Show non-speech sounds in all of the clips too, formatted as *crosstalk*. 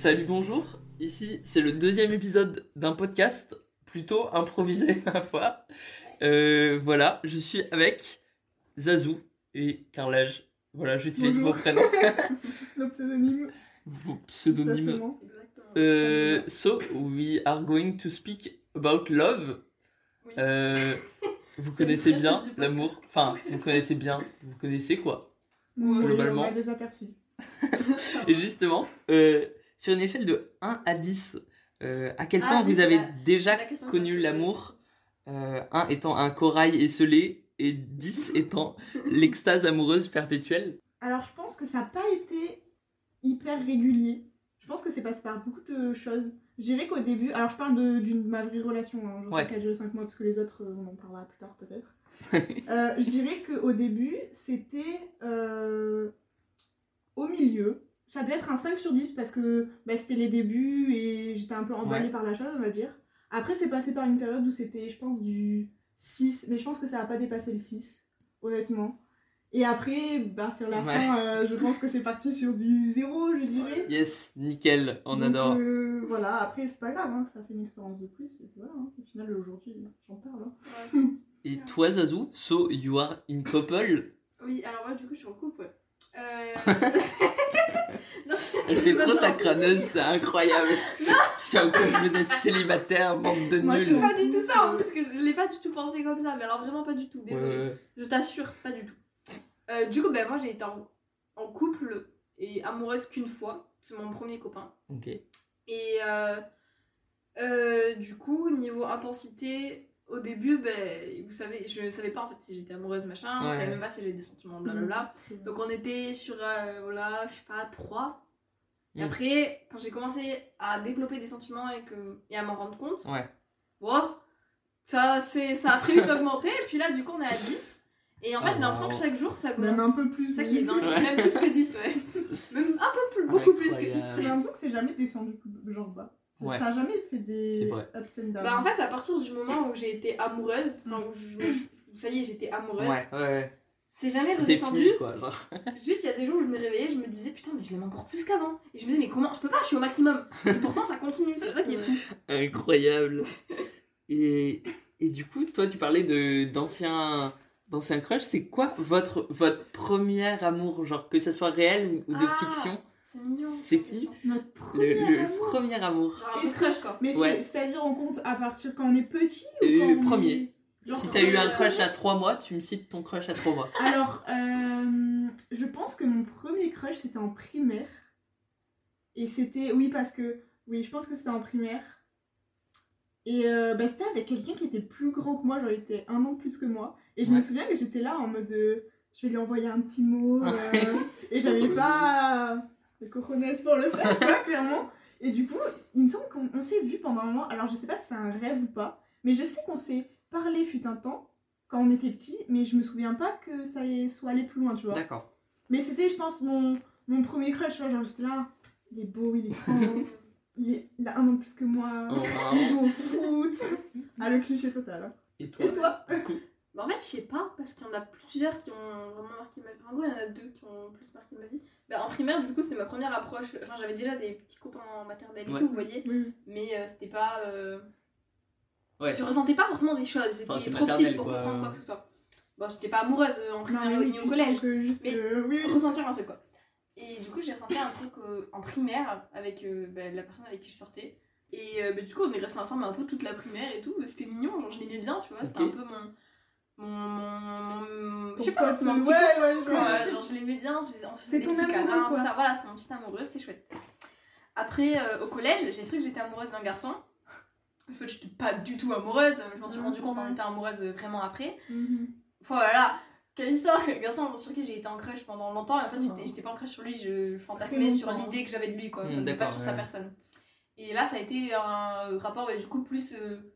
Salut, bonjour. Ici, c'est le deuxième épisode d'un podcast plutôt improvisé, *laughs* ma foi. Euh, voilà, je suis avec Zazou et Carlage. Voilà, j'utilise vos prénoms, *laughs* Nos pseudonymes. vos pseudonymes. Exactement. Euh, so, we are going to speak about love. Oui. Euh, vous *laughs* connaissez bien l'amour. Enfin, vous connaissez bien. Vous connaissez quoi Oui, Globalement. on a des aperçus. Et justement, euh, sur une échelle de 1 à 10, euh, à quel Ah, point 10, vous avez la- déjà la connu l'amour euh, 1 étant un corail esselé et 10 *laughs* étant l'extase amoureuse perpétuelle? Alors, je pense que ça n'a pas été hyper régulier. Je pense que c'est passé par beaucoup de choses. Je dirais qu'au début. Alors, je parle de, d'une- de ma vraie relation. Hein, genre Ouais. celle qui a duré 5 mois, parce que les autres, euh, on en parlera plus tard, peut-être. *laughs* Euh, je dirais qu'au début, c'était euh, au milieu. Ça devait être un 5 sur 10 parce que bah, c'était les débuts et j'étais un peu emballée Ouais. par la chose, on va dire. Après, c'est passé par une période où c'était, je pense, du 6, mais je pense que ça n'a pas dépassé le 6, honnêtement. Et après, bah, sur la Ouais. fin, euh, je pense que c'est parti sur du 0, je dirais. Yes, nickel, on Donc, adore. euh, voilà, après, c'est pas grave, hein, ça fait une expérience de plus. Et voilà, hein. au final, aujourd'hui, j'en parle. hein. Et toi, Zazou, so you are in couple? Oui, alors moi, du coup, je suis en couple. Euh... *laughs* non, Elle fait trop sa crâneuse, c'est incroyable. Je suis en couple, vous êtes célibataire, bande de Moi, je suis nuls. Pas du tout ça, en plus, que je, je l'ai pas du tout pensé comme ça, mais alors vraiment pas du tout, ouais, Je t'assure, pas du tout. Euh, du coup, ben, moi, j'ai été en, en couple et amoureuse qu'une fois. C'est mon premier copain. Ok. Et euh, euh, du coup, niveau intensité, au début, ben, vous savez, je savais pas en fait si j'étais amoureuse, machin, Ouais. je savais même pas si j'avais des sentiments, blablabla. C'est- Donc on était sur, euh, voilà, je sais pas, 3. Et Mm. après, quand j'ai commencé à développer des sentiments et, que, et à m'en rendre compte, Ouais. bon, ça, c'est, ça a très vite *laughs* augmenté. Et puis là, du coup, on est à 10. Et en fait, Ah, j'ai l'impression que chaque jour, ça augmente. Même un peu plus. C'est ça qui est dingue. Ouais. Même plus que 10, ouais. *laughs* Même un peu plus, beaucoup plus que 10. Incroyable. J'ai l'impression que c'est jamais descendu genre bas. Ça, Ouais. ça a jamais fait des ups and downs. Bah, en fait, à partir du moment où j'ai été amoureuse, enfin, où je me suis- ça y est, j'étais amoureuse, Ouais, ouais, c'est jamais redescendu. fini, quoi. genre. *laughs* Juste, il y a des jours où je me réveillais, je me disais putain, mais je l'aime encore plus qu'avant. Et je me disais, mais comment Je peux pas, je suis au maximum. Et pourtant, ça continue, c'est ça qui est fou. *laughs* Incroyable. Et, et du coup, toi, tu parlais de d'anciens d'anciens crushs. C'est quoi votre votre premier amour, genre que ce soit réel ou, ou de Ah, fiction? C'est mignon. C'est qui. Notre premier le amour. premier amour. Est-ce peu crush, quoi. Mais Ouais. c'est- c'est-à-dire on compte à partir quand on est petit ou Euh, quand on premier. est- Genre Si t'as eu un est- crush à 3 mois, tu me cites ton crush à 3 mois. Alors, euh, je pense que mon premier crush c'était en primaire. Et c'était, oui, parce que, oui, je pense que c'était en primaire. Et euh, bah, c'était avec quelqu'un qui était plus grand que moi, genre il était un an plus que moi. Et je Ouais. me souviens que j'étais là en mode, euh, je vais lui envoyer un petit mot. *laughs* euh, et j'avais pas les cojones pour le faire, quoi, *laughs* clairement. Et du coup, il me semble qu'on on s'est vu pendant un moment. Alors, je sais pas si c'est un rêve ou pas, mais je sais qu'on s'est parlé fut un temps quand on était petit, mais je me souviens pas que ça soit allé plus loin, tu vois. D'accord. Mais c'était, je pense, mon, mon premier crush, tu vois. Genre, j'étais là, il est beau, il est grand, il, est, il a un an de plus que moi, Oh, *laughs* il joue au foot. Ah, le cliché total. hein. Et toi? Et toi? Bah, en fait, je sais pas, parce qu'il y en a plusieurs qui ont vraiment marqué ma vie. En gros, il y en a deux qui ont plus marqué ma vie. Bah, en primaire, du coup, c'était ma première approche. Enfin, j'avais déjà des petits copains en maternelle et Ouais. tout, vous voyez. Mais euh, c'était pas. euh, Ouais. Je ressentais pas forcément des choses. J'étais Enfin, trop petite pour quoi. comprendre quoi que ce soit. Bon, j'étais pas amoureuse euh, en primaire ni au collège. juste Mais- oui, oui. ressentir un truc quoi. Et du coup, j'ai ressenti un truc euh, en primaire avec euh, bah, la personne avec qui je sortais. Et euh, bah, du coup, on est restés ensemble un peu toute la primaire et tout. C'était mignon, genre je l'aimais bien, tu vois. C'était un peu mon. Mon. je sais pas, mon ouais, petit. ouais, je vois. Ouais, genre je l'aimais bien, on se faisait, des ton petits amoureux, câlins, tout ça. Voilà, c'était mon petit amoureux, c'était chouette. Après, euh, au collège, j'ai cru que j'étais amoureuse d'un garçon. En fait, j'étais pas du tout amoureuse. Je m'en suis Ah, rendu compte en étant amoureuse euh, vraiment après. Mhm. Voilà, quelle histoire Le garçon sur qui j'ai été en crush pendant longtemps, et en fait, Oh. j'étais- j'étais pas en crush sur lui, je fantasmais sur l'idée que j'avais de lui, quoi, Hmm, mais pas sur sa personne. Et là, ça a été un rapport, ouais, du coup, plus euh,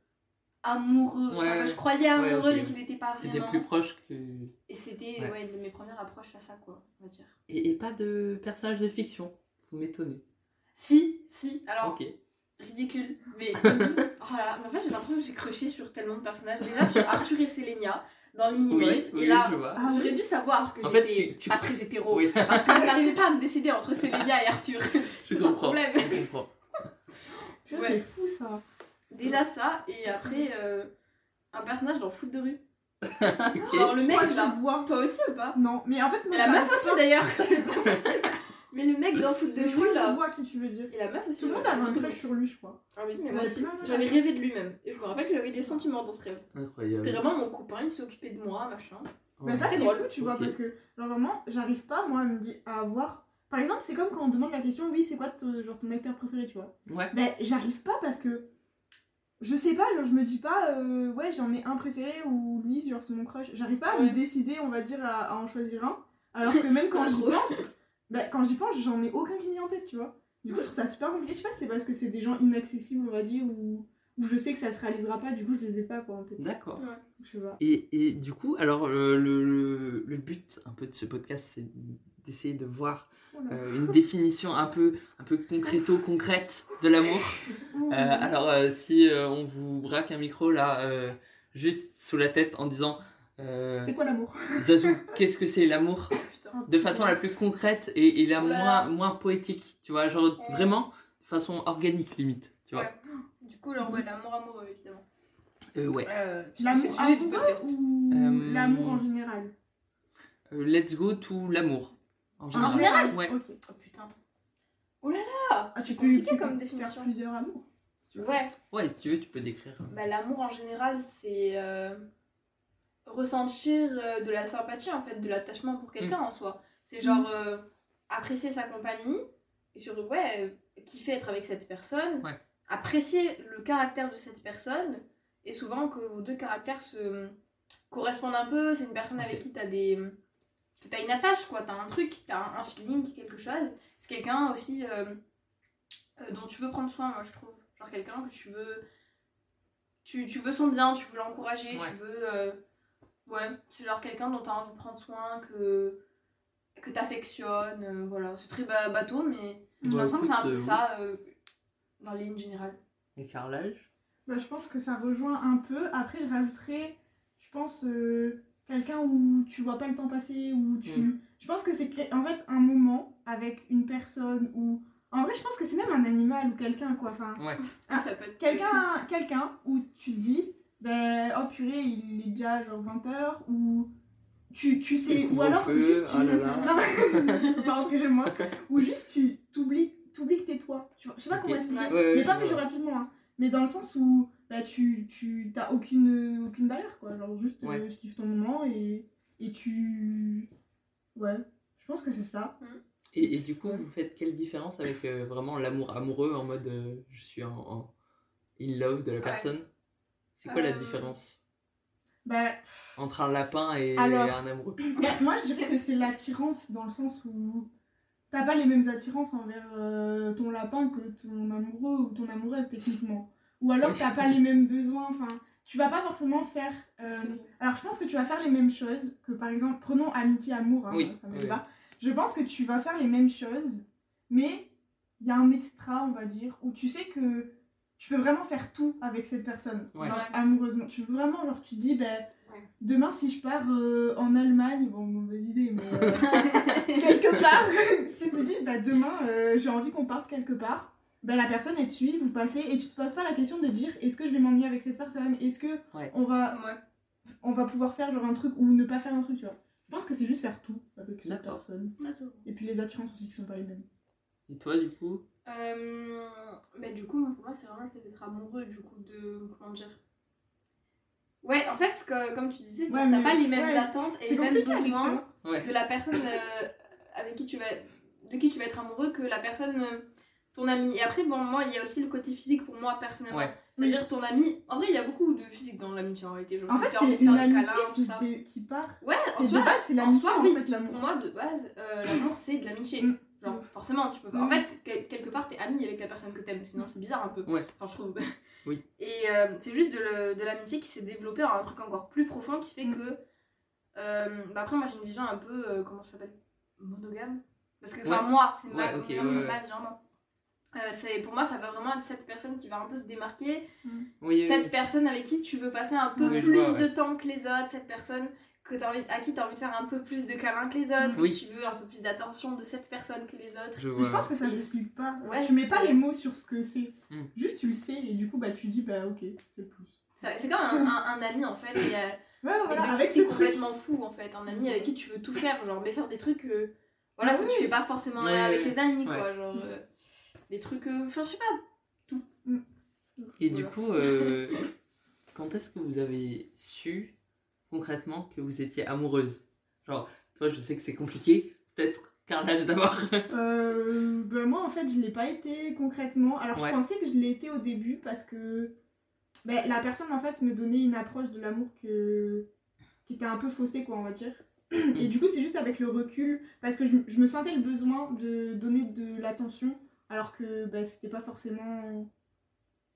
amoureux. Ouais. je croyais amoureux, Ouais, mais qu'il était pas C'était plus proche que. Et c'était Ouais. ouais. une de mes premières approches à ça, quoi, on va dire. Et, et pas de personnage de fiction. Vous m'étonnez. Si, si, alors, Ok. ridicule, mais. *laughs* oh là là, mais en fait, j'ai l'impression que j'ai crushé sur tellement de personnages. Déjà sur *laughs* Arthur et Sélénia, dans les mini Oui, et là. Ah j'aurais dû savoir que j'étais tu- pas très hétéro. Oui, Parce que je n'arrivais pas à me décider entre Célédia et Arthur. *laughs* je pas comprends. problème. Je comprends. Ouais. C'est fou ça. Déjà ça, et après, euh, un personnage dans Foot de rue. *laughs* Ok. Genre le mec je là. vois. Toi aussi ou pas? Non, mais en fait, moi Et la meuf aussi d'ailleurs. *laughs* C'est pas possible. Mais le mec dans Foot de Je crois rue que je là. vois qui tu veux dire. Et la meuf aussi. Tout le monde avait un crush sur lui, je crois. Ah oui, mais Ouais, moi aussi. J'avais rêvé de lui-même. Et je me rappelle que j'avais des sentiments dans ce rêve. C'était Incroyable. vraiment mon copain, il s'occupait de moi, machin. Bah ça C'était c'est drôle. fou, tu vois, Ok. parce que genre vraiment, j'arrive pas moi à me dire à avoir. Par exemple, c'est comme quand on demande la question, oui, c'est quoi ton- genre ton acteur préféré, tu vois? Ouais. Ben j'arrive pas parce que je sais pas, genre je me dis pas euh, ouais j'en ai un préféré ou lui genre c'est mon crush. J'arrive pas à Ouais. me décider, on va dire à, à en choisir un. Alors que même *laughs* quand j'y pense, ben, quand j'y pense, j'en ai aucun qui me vient en tête, tu vois. Du coup, je trouve ça super compliqué. Je sais pas si c'est parce que c'est des gens inaccessibles, on va dire, ou, ou je sais que ça se réalisera pas, du coup je les ai pas quoi en tête. D'accord. Je sais pas. Et, et du coup, alors euh, le, le, le but un peu de ce podcast, c'est d'essayer de voir. Euh, une définition un peu, un peu concréto-concrète de l'amour. Euh, alors, euh, si euh, on vous braque un micro là, euh, juste sous la tête en disant euh, C'est quoi l'amour? Zazou, qu'est-ce que c'est l'amour? *laughs* De façon la plus concrète et, et la Oh moins, moins poétique, tu vois, genre Ouais. vraiment de façon organique limite, tu vois. Ouais. Du coup, alors, ouais, l'amour amoureux, évidemment. Euh, ouais. Euh, c'est L'amour amoureux ou Euh, l'amour en général? Euh, let's go to l'amour. En En général. Ouais. Ok. Oh putain. Oh là là Ah, C'est tu peux, compliqué tu peux comme faire définition. plusieurs amours. si tu. Ouais, Ouais, si tu veux, tu peux décrire. bah, l'amour en général, c'est euh, ressentir euh, de la sympathie, en fait, de l'attachement pour quelqu'un en soi. C'est genre euh, apprécier sa compagnie et surtout, ouais, euh, kiffer être avec cette personne, Ouais. apprécier le caractère de cette personne et souvent que vos deux caractères se correspondent un peu. C'est une personne avec qui t'as des. T'as une attache, quoi, t'as un truc, t'as un, un feeling, quelque chose. C'est quelqu'un aussi euh, euh, dont tu veux prendre soin, moi je trouve. Genre quelqu'un que tu veux. Tu, tu veux son bien, tu veux l'encourager, Ouais. tu veux. euh, ouais, c'est genre quelqu'un dont t'as envie de prendre soin, que. que t'affectionnes, euh, voilà. C'est très ba- bateau, mais j'ai Bah, l'impression que c'est un peu euh, ça euh, dans les lignes générales. Et carrelage Bah, je pense que ça rejoint un peu. Après, je rajouterais, je pense, euh, quelqu'un où tu vois pas le temps passer, où tu. Mm. Je pense que c'est en fait un moment avec une personne ou. En vrai, je pense que c'est même un animal ou quelqu'un, quoi. Enfin, Ouais. Ah, ça peut être. quelqu'un quelqu'un où tu te dis, ben, oh purée, il est déjà genre 20h, ou. Tu, tu sais. Ou alors, Couvre-feu, juste. Tu... oh là là. *laughs* Non, tu peux pas rentrer chez moi. Ou juste, tu t'oublies t'oublies que t'es toi. Tu vois, je sais pas comment expliquer. Ouais. Ouais, mais pas je péjorativement, hein. Mais dans le sens où bah, tu, tu t'as aucune, aucune barrière, quoi. Genre juste, euh, Ouais. je kiffe ton moment et, et tu... Ouais, je pense que c'est ça. Et, et du coup, vous faites quelle différence avec euh, vraiment l'amour amoureux en mode euh, je suis en, en in love de la personne? C'est quoi la Euh, différence? Bah, entre un lapin et Alors. un amoureux *laughs* bah, moi, je dirais que c'est l'attirance dans le sens où t'as pas les mêmes attirances envers euh, ton lapin que ton amoureux ou ton amoureuse, techniquement. Ou alors t'as pas les mêmes besoins, enfin... Tu vas pas forcément faire... euh, Alors, je pense que tu vas faire les mêmes choses que, par exemple, prenons hein, Oui, me oui. va. Je pense que tu vas faire les mêmes choses, mais il y a un extra, on va dire, où tu sais que tu peux vraiment faire tout avec cette personne, Ouais. genre Ouais. amoureusement. Tu veux vraiment, genre, tu te dis, ben, demain, si je pars euh, en Allemagne, bon, mauvaise idée, mais euh, *laughs* quelque part, *laughs* si tu dis, bah, demain, euh, j'ai envie qu'on parte quelque part, ben, la personne, elle te suit, vous passez, et tu te poses pas la question de dire, est-ce que je vais m'ennuyer avec cette personne? Est-ce que Ouais. on va Ouais. on va pouvoir faire genre un truc ou ne pas faire un truc, tu vois? Je pense que c'est juste faire tout avec cette personne. Et puis les attirances aussi qui sont pas les mêmes. Et toi, du coup? Euh, mais du coup, pour moi, c'est vraiment le fait d'être amoureux, du coup, de. Comment dire? Ouais, en fait, que, comme tu disais, Ouais, t'as pas les mêmes ouais. attentes et les mêmes besoins. Ouais. de la personne euh, avec qui tu vas. de qui tu vas être amoureux que la personne. euh, ton ami. Et après, bon, moi, il y a aussi le côté physique pour moi, personnellement. Ouais. C'est-à-dire ton ami. En vrai, il y a beaucoup de physique dans l'amitié en réalité. Genre, En fait, c'est de faire une des amitié câlins, tout qui, ça. dé- qui part. Ouais, en soi, base, c'est en l'amitié soi, en, oui. fait, pour l'amour. moi, de base, euh, l'amour, c'est de l'amitié. Mm. Genre, forcément, tu peux pas. Mm. En fait, quel- quelque part, t'es ami avec la personne que t'aimes, sinon c'est bizarre un peu. Ouais. Enfin, je trouve. *laughs* Oui. Et euh, c'est juste de, le- de l'amitié qui s'est développée en un truc encore plus profond qui fait Mm. que. euh, bah après, moi, j'ai une vision un peu. euh, comment ça s'appelle? Monogame? Parce que, enfin, Ouais. moi, c'est ma, Ouais, ok, ma- ouais, ouais. ma vision. Euh, pour moi, ça va vraiment être cette personne qui va un peu se démarquer, Oui, cette oui. personne avec qui tu veux passer un peu Oui, plus vois, ouais. de temps que les autres, cette personne que as envie, à qui tu as envie de faire un peu plus de câlins que les autres, que tu veux un peu plus d'attention de cette personne que les autres. Je pense que ça Et- s'explique pas. Ouais, tu mets pas les mots sur ce que c'est. Hmm. Juste tu le sais et du coup bah tu dis bah ok c'est plus. C'est comme un, un- un ami en fait, et, euh, Ouais et voilà de avec qui truc. complètement fou en fait, un ami avec qui tu veux tout faire, genre mais faire des trucs euh, voilà, Ah que oui. tu fais pas forcément Ouais, avec tes amis quoi, genre euh, des trucs, euh, enfin je sais pas, Et du coup, euh, quand est-ce que vous avez su concrètement que vous étiez amoureuse? Genre, toi, je sais que c'est compliqué. Peut-être Carnage d'abord. Euh, bah, moi en fait je l'ai pas été concrètement. Alors Ouais. je pensais que je l'ai été au début parce que bah, la personne en face me donnait une approche de l'amour que qui était un peu faussée quoi on va dire. Et du coup c'est juste avec le recul parce que je, je me sentais le besoin de donner de l'attention alors que bah, c'était pas forcément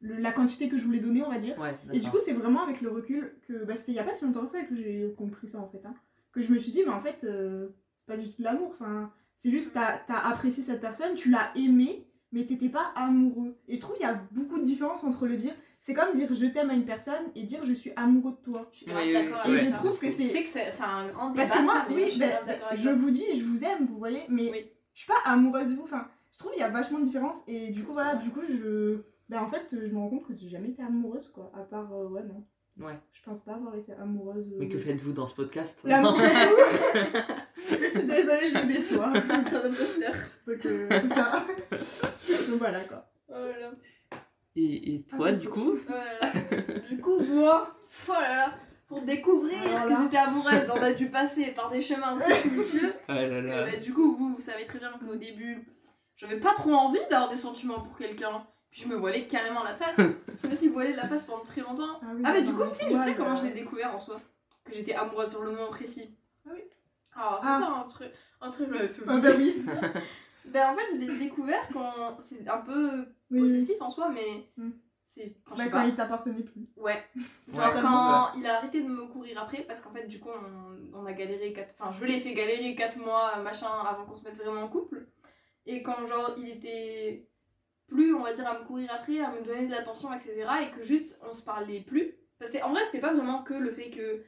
le- la quantité que je voulais donner on va dire. ouais, Et du coup, c'est vraiment avec le recul que bah, c'était il y a pas si longtemps que ça que j'ai compris ça en fait. hein. Que je me suis dit, mais en fait, euh, c'est pas du tout de l'amour. Enfin, c'est juste, t'as as apprécié cette personne, tu l'as aimée, mais t'étais pas amoureux. Et je trouve qu'il y a beaucoup de différence entre le dire. C'est comme dire je t'aime à une personne et dire je suis amoureux de toi. je suis Oui, d'accord oui. avec Et je ça. trouve que c'est. sais que c'est un grand débat Parce que moi, ça, mais oui, je d'accord avec je vous dis, je vous aime, vous voyez, mais Oui. je suis pas amoureuse de vous. Enfin, je trouve qu'il y a vachement de différence. Et du coup, voilà, du coup, je. Ben, en fait, je me rends compte que j'ai jamais été amoureuse, quoi. À part, euh, ouais, non. Ouais. Je pense pas avoir été amoureuse. euh, Mais que faites-vous dans ce podcast? L'amour *laughs* *laughs* Je suis désolée, je vous déçois. *laughs* Un. Donc, euh, c'est ça. Donc voilà quoi. Là là. Et, et toi, Ah, du coup là là. Du coup, moi, oh là là, pour découvrir que là. j'étais amoureuse, on a dû passer par des chemins très tumultueux. Ah là Parce que, là. bah, du coup, vous, vous savez très bien qu'au début, j'avais pas trop envie d'avoir des sentiments pour quelqu'un. Puis je me voilais carrément la face. *laughs* je me suis voilée la face pendant très longtemps. oui, Ah, mais du coup, si, je sais comment je l'ai découvert en soi. Que j'étais amoureuse sur le moment précis. Ah oui. Ah, c'est Ah. pas un truc. Un truc, Ah bah oui. *laughs* Ben, en fait, je l'ai découvert quand c'est un peu oui, oui. possessif en soi, mais Mm. c'est quand je Bah, sais quand pas. il t'appartenait plus. Ouais. *laughs* Ouais. Quand il a arrêté de me courir après, parce qu'en fait, du coup, on, on a galéré 4... Enfin, je l'ai fait galérer 4 mois, machin, avant qu'on se mette vraiment en couple. Et quand, genre, il était plus, on va dire, à me courir après, à me donner de l'attention, etc. Et que juste, on se parlait plus. Parce que, en vrai, c'était pas vraiment que le fait que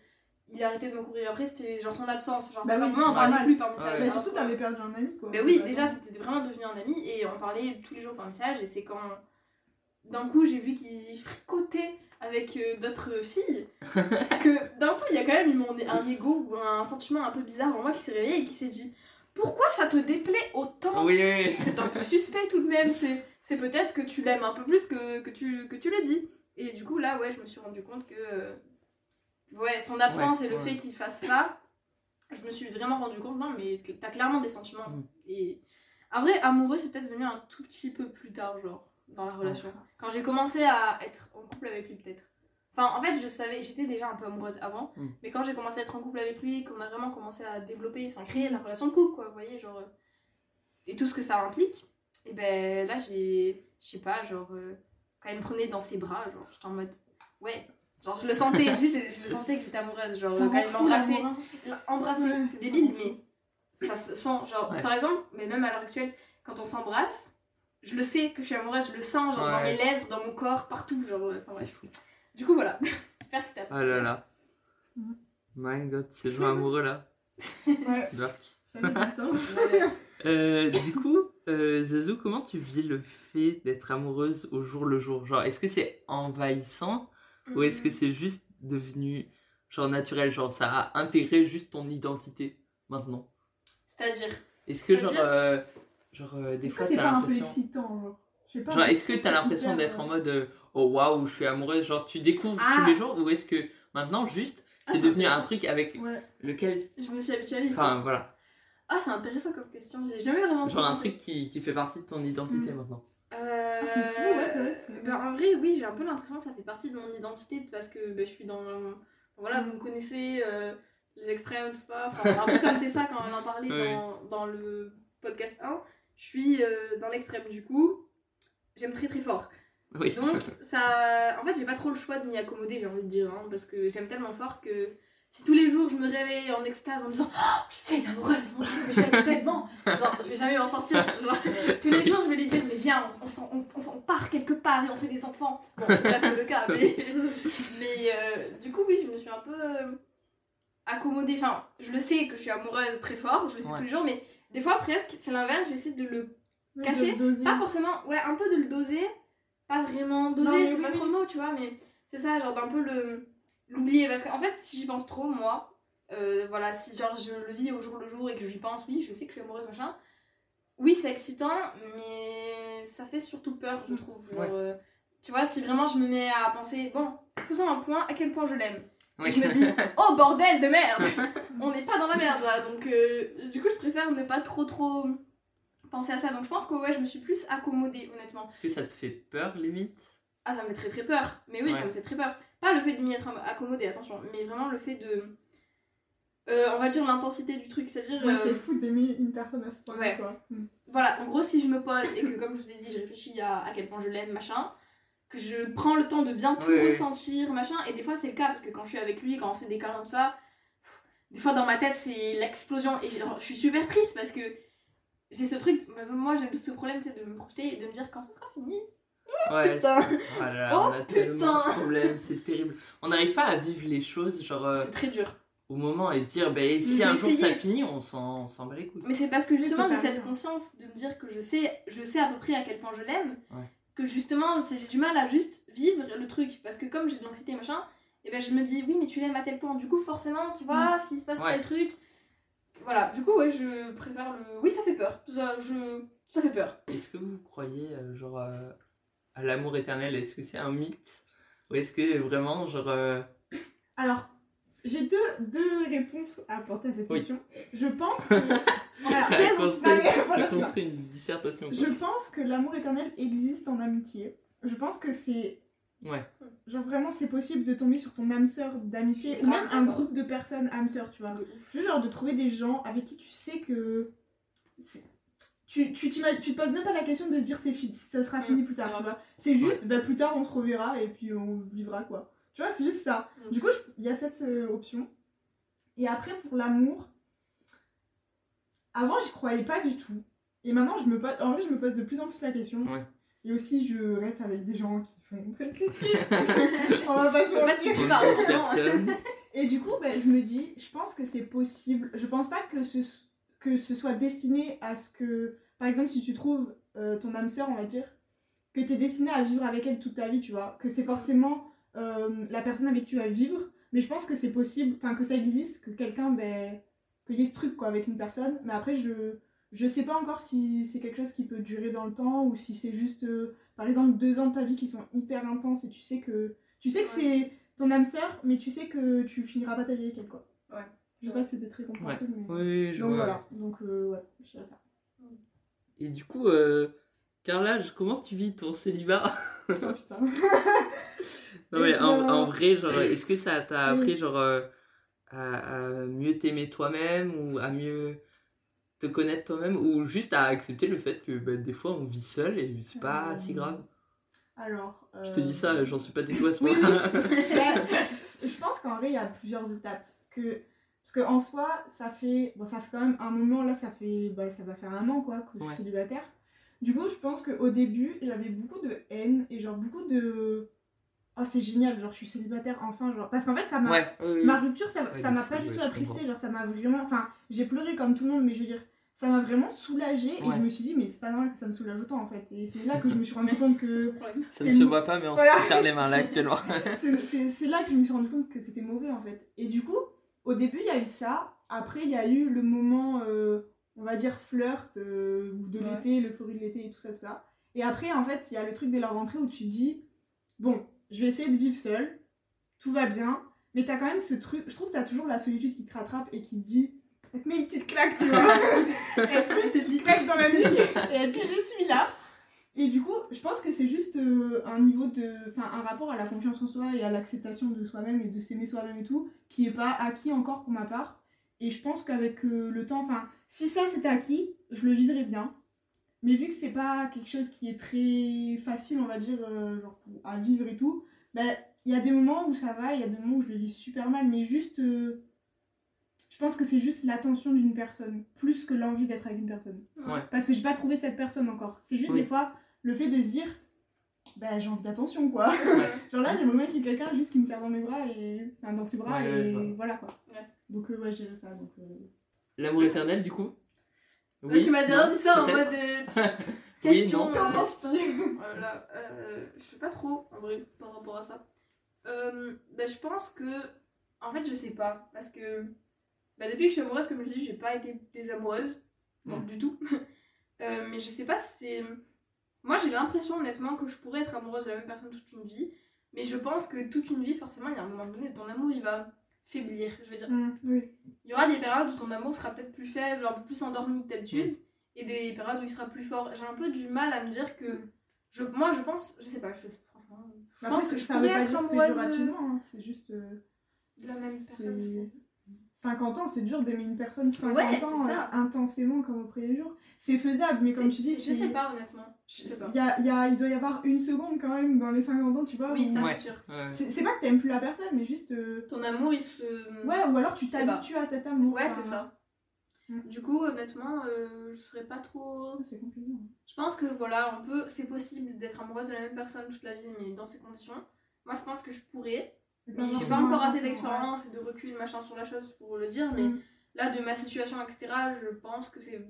il a arrêté de me courir après, c'était genre son absence. Genre, Bah parce oui, on parlait plus par message. Ouais. Bah, surtout, t'avais perdu un ami quoi. mais oui, Bah, déjà, c'était vraiment devenu un ami et on parlait tous les jours par message. Et c'est quand d'un coup j'ai vu qu'il fricotait avec euh, d'autres filles *laughs* que d'un coup il y a quand même eu mon, un ego ou un sentiment un peu bizarre en moi qui s'est réveillé et qui s'est dit Pourquoi ça te déplaît autant Oui, oui, oui. C'est un peu suspect tout de même. C'est, c'est peut-être que tu l'aimes un peu plus que, que, tu, que tu le dis. Et du coup, là, ouais, je me suis rendu compte que. euh, Ouais, son absence Ouais, et le ouais. fait qu'il fasse ça, je me suis vraiment rendu compte, non, mais t'as clairement des sentiments. Mm. Et. En vrai, amoureux, c'est peut-être venu un tout petit peu plus tard, genre, dans la relation. Quand j'ai commencé à être en couple avec lui, peut-être. Enfin, en fait, je savais, j'étais déjà un peu amoureuse avant, Mm. mais quand j'ai commencé à être en couple avec lui, qu'on a vraiment commencé à développer, enfin, créer la relation de couple, quoi, vous voyez, genre. euh, Et tout ce que ça implique, et ben là, j'ai. Je sais pas, genre. euh, quand il me prenait dans ses bras, genre, j'étais en mode. Ouais. Genre, je le sentais, *laughs* je, je, le sentais que j'étais amoureuse, genre, Ça quand fou, m'embrassait. hein. Embrasser, Ouais, c'est débile, mais ça se sent. Genre, Ouais. par exemple, mais même à l'heure actuelle, quand on s'embrasse, je le sais que je suis amoureuse, je le sens, genre, dans Ouais. mes lèvres, dans mon corps, partout. Genre, euh, enfin, C'est bref. fou. Du coup, voilà. *laughs* J'espère que c'était Ah là là. Mhm. My god, ces gens amoureux là. *laughs* Ouais, Dark. salut Martin. *laughs* Euh, du coup, euh, Zazu, comment tu vis le fait d'être amoureuse au jour le jour? Genre, est-ce que c'est envahissant ou est-ce que c'est juste devenu genre naturel? Genre, ça a intégré juste ton identité maintenant? C'est-à-dire? Est-ce que genre, euh, genre euh, des fois c'est pas un peu excitant genre? Pas. Genre, mais est-ce que t'as l'impression d'être euh, en mode euh, oh waouh, je suis amoureuse Genre, tu découvres Ah. tous les jours ou est-ce que maintenant juste Ah, c'est devenu un truc avec Ouais. lequel. Je me suis habituée à vivre. Enfin, voilà. Ah, c'est intéressant comme question. J'ai jamais vraiment. Genre un truc qui, qui fait partie de ton identité Mm. maintenant. Euh... Ah, c'est fou, ouais, c'est vrai, c'est- ben, en vrai, oui, j'ai un peu l'impression que ça fait partie de mon identité parce que ben, je suis dans. Voilà, vous me connaissez, euh, les extrêmes, tout ça. Enfin, un peu comme Tessa quand on en parlait *laughs* Ouais. dans, dans le podcast 1. Je suis euh, dans l'extrême du coup. J'aime très très fort. Oui. Donc, *laughs* ça. En fait, j'ai pas trop le choix de m'y accommoder, j'ai envie de dire. hein, parce que j'aime tellement fort que si tous les jours je me réveille en extase en me disant Oh, je suis une amoureuse, mon Dieu, que j'aime tellement. Genre, je vais jamais m'en sortir. Genre, tous les jours, je vais lui dire, mais viens, on, s'en- on- part quelque part et on fait des enfants. Bon, c'est presque le cas, mais. *laughs* Mais euh, du coup, oui, je me suis un peu euh, accommodée. Enfin, je le sais que je suis amoureuse très fort, je le sais Ouais. tous les jours, mais des fois, presque, c'est l'inverse, j'essaie de le. Oui, Caché. Pas forcément, ouais, un peu de le doser. Pas vraiment doser, c'est oui, pas oui. trop le mot, tu vois, mais c'est ça, genre d'un peu le l'oublier. Parce qu'en fait, si j'y pense trop, moi, euh, voilà, si genre je le vis au jour le jour et que j'y pense, oui, je sais que je suis amoureuse, machin. Oui, c'est excitant, mais ça fait surtout peur, je trouve. genre, Ouais. euh, tu vois, si vraiment je me mets à penser, bon, faisons un point, à quel point je l'aime? Et je me dis, *laughs* oh bordel de merde *laughs* On n'est pas dans la merde là, donc euh, du coup je préfère ne pas trop trop penser à ça. Donc je pense que ouais, je me suis plus accommodée honnêtement. Est-ce que ça te fait peur limite? Ah ça me fait très très peur, mais oui Ouais. ça me fait très peur. Pas le fait de m'y être accommodée, attention, mais vraiment le fait de... euh, on va dire l'intensité du truc, c'est-à-dire... Ouais, euh, c'est fou d'aimer une personne à ce point-là, Ouais. quoi. Mm. voilà, en gros, si je me pose et que, comme je vous ai dit, je réfléchis à, à quel point je l'aime, machin, que je prends le temps de bien tout Ouais, ressentir, machin, et des fois c'est le cas, parce que quand je suis avec lui, quand on se fait des câlins, tout ça, pff, des fois dans ma tête c'est l'explosion, et je suis super triste parce que c'est ce truc, moi j'ai ce problème, c'est de me projeter et de me dire quand ce sera fini. Ouais. Putain. c'est- Oh Oh, on a tellement putain. de problèmes, c'est terrible. On n'arrive pas à vivre les choses genre euh, C'est très dur. au moment et se dire ben si Mais un jour ça finit, on s'en on s'en bat les couilles. Mais c'est parce que justement j'ai cette conscience de me dire que je sais, je sais à peu près à quel point je l'aime, Ouais. que justement j'ai du mal à juste vivre le truc. Parce que comme j'ai de l'anxiété machin, et ben je me dis oui mais tu l'aimes à tel point, du coup forcément tu vois, s'il se passe Ouais. tel truc. Voilà, du coup ouais je préfère le. Oui ça fait peur, ça, je... ça fait peur. Est-ce que vous croyez euh, genre euh, à l'amour éternel? Est-ce que c'est un mythe? Ou est-ce que vraiment genre euh, Alors, j'ai deux, deux réponses à apporter à cette Oui. question. Je pense que... Alors, elle thèse, on se construit, fait- voilà, elle c'est ça. construit une dissertation quoi. Je pense que l'amour éternel existe en amitié. Je pense que c'est. Ouais. Genre vraiment, c'est possible de tomber sur ton âme sœur d'amitié, ou même un groupe de personnes âme sœur, tu vois. Juste genre de trouver des gens avec qui tu sais que. Tu, tu, t'ima- tu te poses même pas la question de se dire c'est ça sera fini Mm, plus tard, tu vois. C'est juste, bah plus tard on se reverra et puis on vivra quoi. Tu vois, c'est juste ça. Mm. Du coup, il y a cette euh, option. Et après, pour l'amour, avant j'y croyais pas du tout. Et maintenant, je me pose, en vrai, je me pose de plus en plus la question. Ouais. Et aussi, je reste avec des gens qui sont très critiques. *laughs* *laughs* on va pas se mentir. *laughs* Et du coup, ben, je me dis, je pense que c'est possible. Je pense pas que ce, que ce soit destiné à ce que, par exemple, si tu trouves euh, ton âme sœur, on va dire, que tu es destiné à vivre avec elle toute ta vie, tu vois. Que c'est forcément euh, la personne avec qui tu vas vivre. Mais je pense que c'est possible, enfin, que ça existe, que quelqu'un, ben, qu'il y ait ce truc, quoi, avec une personne. Mais après, je, je sais pas encore si c'est quelque chose qui peut durer dans le temps ou si c'est juste, euh, par exemple, deux ans de ta vie qui sont hyper intenses et tu sais que, tu sais que Ouais. c'est ton âme sœur, mais tu sais que tu finiras pas ta vie avec elle, quoi. Ouais. Je sais pas si c'était très compréhensible, mais... Oui, je Donc vois. voilà, donc euh, ouais, je dirais ça. Et du coup, euh, Carlage, comment tu vis ton célibat? Oh, *laughs* putain. Non mais en, en vrai, genre, est-ce que ça t'a Oui. appris genre euh, à, à mieux t'aimer toi-même ou à mieux te connaître toi-même ou juste à accepter le fait que bah, des fois on vit seul et c'est pas Euh, si grave? Alors... Je te dis ça, euh, j'en suis pas du tout à ce. Bah, *laughs* je pense qu'en vrai, il y a plusieurs étapes. Que... Parce qu'en soi, ça fait... Bon, ça fait quand même un moment, là, ça fait... Bah, ça va faire un an, quoi, que je suis célibataire. Du coup, je pense qu'au début, j'avais beaucoup de haine et genre beaucoup de... Oh, c'est génial, genre, je suis célibataire, enfin, genre... Parce qu'en fait, ça m'a... ouais. Ma rupture, ça Ouais, ça de m'a pas du tout je attristé, comprends. genre ça m'a vraiment... Enfin, j'ai pleuré comme tout le monde, mais je veux dire, ça m'a vraiment soulagée et Ouais. je me suis dit, mais c'est pas normal que ça me soulage autant en fait. Et c'est là que je *laughs* me suis rendu compte que... Ça ne se voit pas mais on Voilà. se serre les mains là *laughs* actuellement. c'est- là que je me suis rendu compte que c'était mauvais en fait. Et du coup, au début, il y a eu ça. Après, il y a eu le moment, euh, on va dire, flirt euh, de Ouais. l'été, l'euphorie de l'été et tout ça, tout ça. Et après, en fait, il y a le truc dès la rentrée où tu dis, bon, je vais essayer de vivre seule, tout va bien, mais t'as quand même ce truc, je trouve que t'as toujours la solitude qui te rattrape et qui te dit, elle te met une petite claque, tu vois. *laughs* elle te met une petite claque dans la nuque et elle dit, je suis là. Et du coup, je pense que c'est juste euh, un niveau de. Enfin, un rapport à la confiance en soi et à l'acceptation de soi-même et de s'aimer soi-même et tout, qui est pas acquis encore pour ma part. Et je pense qu'avec euh, le temps, enfin, si ça c'était acquis, je le vivrais bien. Mais vu que c'est pas quelque chose qui est très facile, on va dire, euh, genre pour- à vivre et tout, ben, il y a des moments où ça va, il y a des moments où je le vis super mal, mais juste. euh, je pense que c'est juste l'attention d'une personne, plus que l'envie d'être avec une personne. Ouais. Parce que j'ai pas trouvé cette personne encore. C'est juste Oui. des fois le fait de se dire, bah j'ai envie d'attention quoi. Ouais. *laughs* Genre là, j'aimerais bien qu'il y ait quelqu'un juste qui me serre dans mes bras et. Enfin, dans ses bras Ouais, et voilà quoi. Ouais. Donc euh, ouais, j'ai ça. Donc, euh, L'amour éternel, du coup? Ouais, tu m'as déjà dit ça en mode. euh, *laughs* Oui, question. non. euh, Qu'en penses-tu Voilà, euh, je sais pas trop en vrai par rapport à ça. Euh, bah, je pense que. En fait, je sais pas. Parce que. Bah, depuis que je suis amoureuse, comme je dis, j'ai pas été désamoureuse. Non, Mm. du tout. *laughs* Mais je sais pas si c'est. Moi, j'ai l'impression honnêtement que je pourrais être amoureuse de la même personne toute une vie. Mais je pense que toute une vie, forcément, il y a un moment donné, ton amour il va faiblir. Je veux dire, oui. il y aura des périodes où ton amour sera peut-être plus faible, un peu plus endormi que d'habitude, et des périodes où il sera plus fort. J'ai un peu du mal à me dire que. Je, moi, je pense. Je sais pas, je, franchement. Je Après, pense que je ça veut pourrais pas dire péjorativement, hein, c'est juste. euh, de la même c'est- personne. je trouve. 50 ans, c'est dur d'aimer une personne 50 Ouais, c'est ans ça. euh, intensément comme au premier jour. C'est faisable, mais comme tu dis, je sais pas honnêtement. Je sais pas. Il y a, il y a- il doit y avoir une seconde quand même dans les 50 ans, tu vois. Oui, ça Ouais. c'est sûr. Ouais. C'est c'est pas que t'aimes plus la personne, mais juste. euh, Ton amour, il se. Ouais, ou alors tu t'habitues à cet amour. Ouais, c'est ça. Mm. Du coup, honnêtement, euh, je serais pas trop. C'est compliqué. hein. Je pense que voilà, on peut, c'est possible d'être amoureuse de la même personne toute la vie, mais dans ces conditions. Moi, je pense que je pourrais. Mais j'ai pas encore assez d'expérience et de recul, machin sur la chose pour le dire, mais Mm. là, de ma situation, etc., je pense que c'est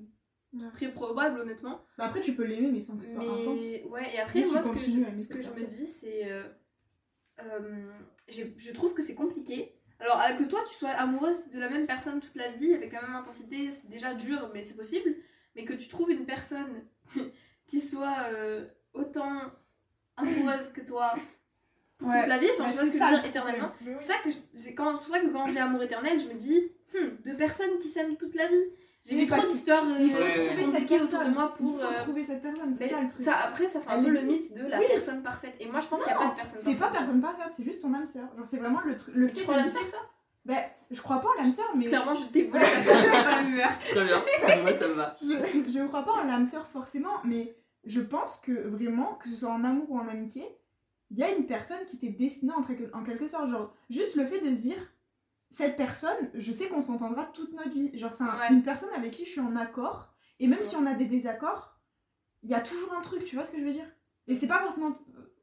Ouais. très probable, honnêtement. Bah après, tu peux l'aimer, mais sans que ce soit intense. Mais ouais, et après, Juste, moi, ce que je, aimer ce que cette je me dis, c'est. euh, euh, j'ai- je trouve que c'est compliqué. Alors, euh, que toi, tu sois amoureuse de la même personne toute la vie, avec la même intensité, c'est déjà dur, mais c'est possible. Mais que tu trouves une personne *laughs* qui soit euh, autant amoureuse que toi pour Ouais. toute la vie, enfin, tu vois ce c'est que je veux dire éternellement. le truc. C'est ça que je- c'est quand- c'est pour ça que quand on dit amour éternel, je me dis, hmm, deux personnes qui s'aiment toute la vie. J'ai vu trop d'histoires euh, Il faut trouver cette compliquées autour de personne. moi pour. Il faut euh, trouver cette personne, c'est ça le truc. ça, après, ça fait un peu le mythe de la Oui. personne parfaite. Et moi, je pense qu'il n'y a pas de personne C'est pas parfaite. personne parfaite, c'est juste ton âme sœur. Genre, c'est vraiment le truc. Le Tu fait crois dire- sœur, toi? Bah, je crois pas en l'âme sœur, mais. Clairement, je *laughs* t'ai Ouais, pas la même heure. Très bien. *laughs* Moi, ça me va. je, je ne crois pas en l'âme sœur forcément, mais je pense que vraiment, que ce soit en amour ou en amitié, il y a une personne qui t'est destinée en, quelque- en quelque sorte. Genre, juste le fait de se dire, cette personne, je sais qu'on s'entendra toute notre vie. Genre, c'est un- Ouais. une personne avec qui je suis en accord, et même si on a des désaccords, il y a toujours un truc, tu vois ce que je veux dire? Et c'est pas forcément.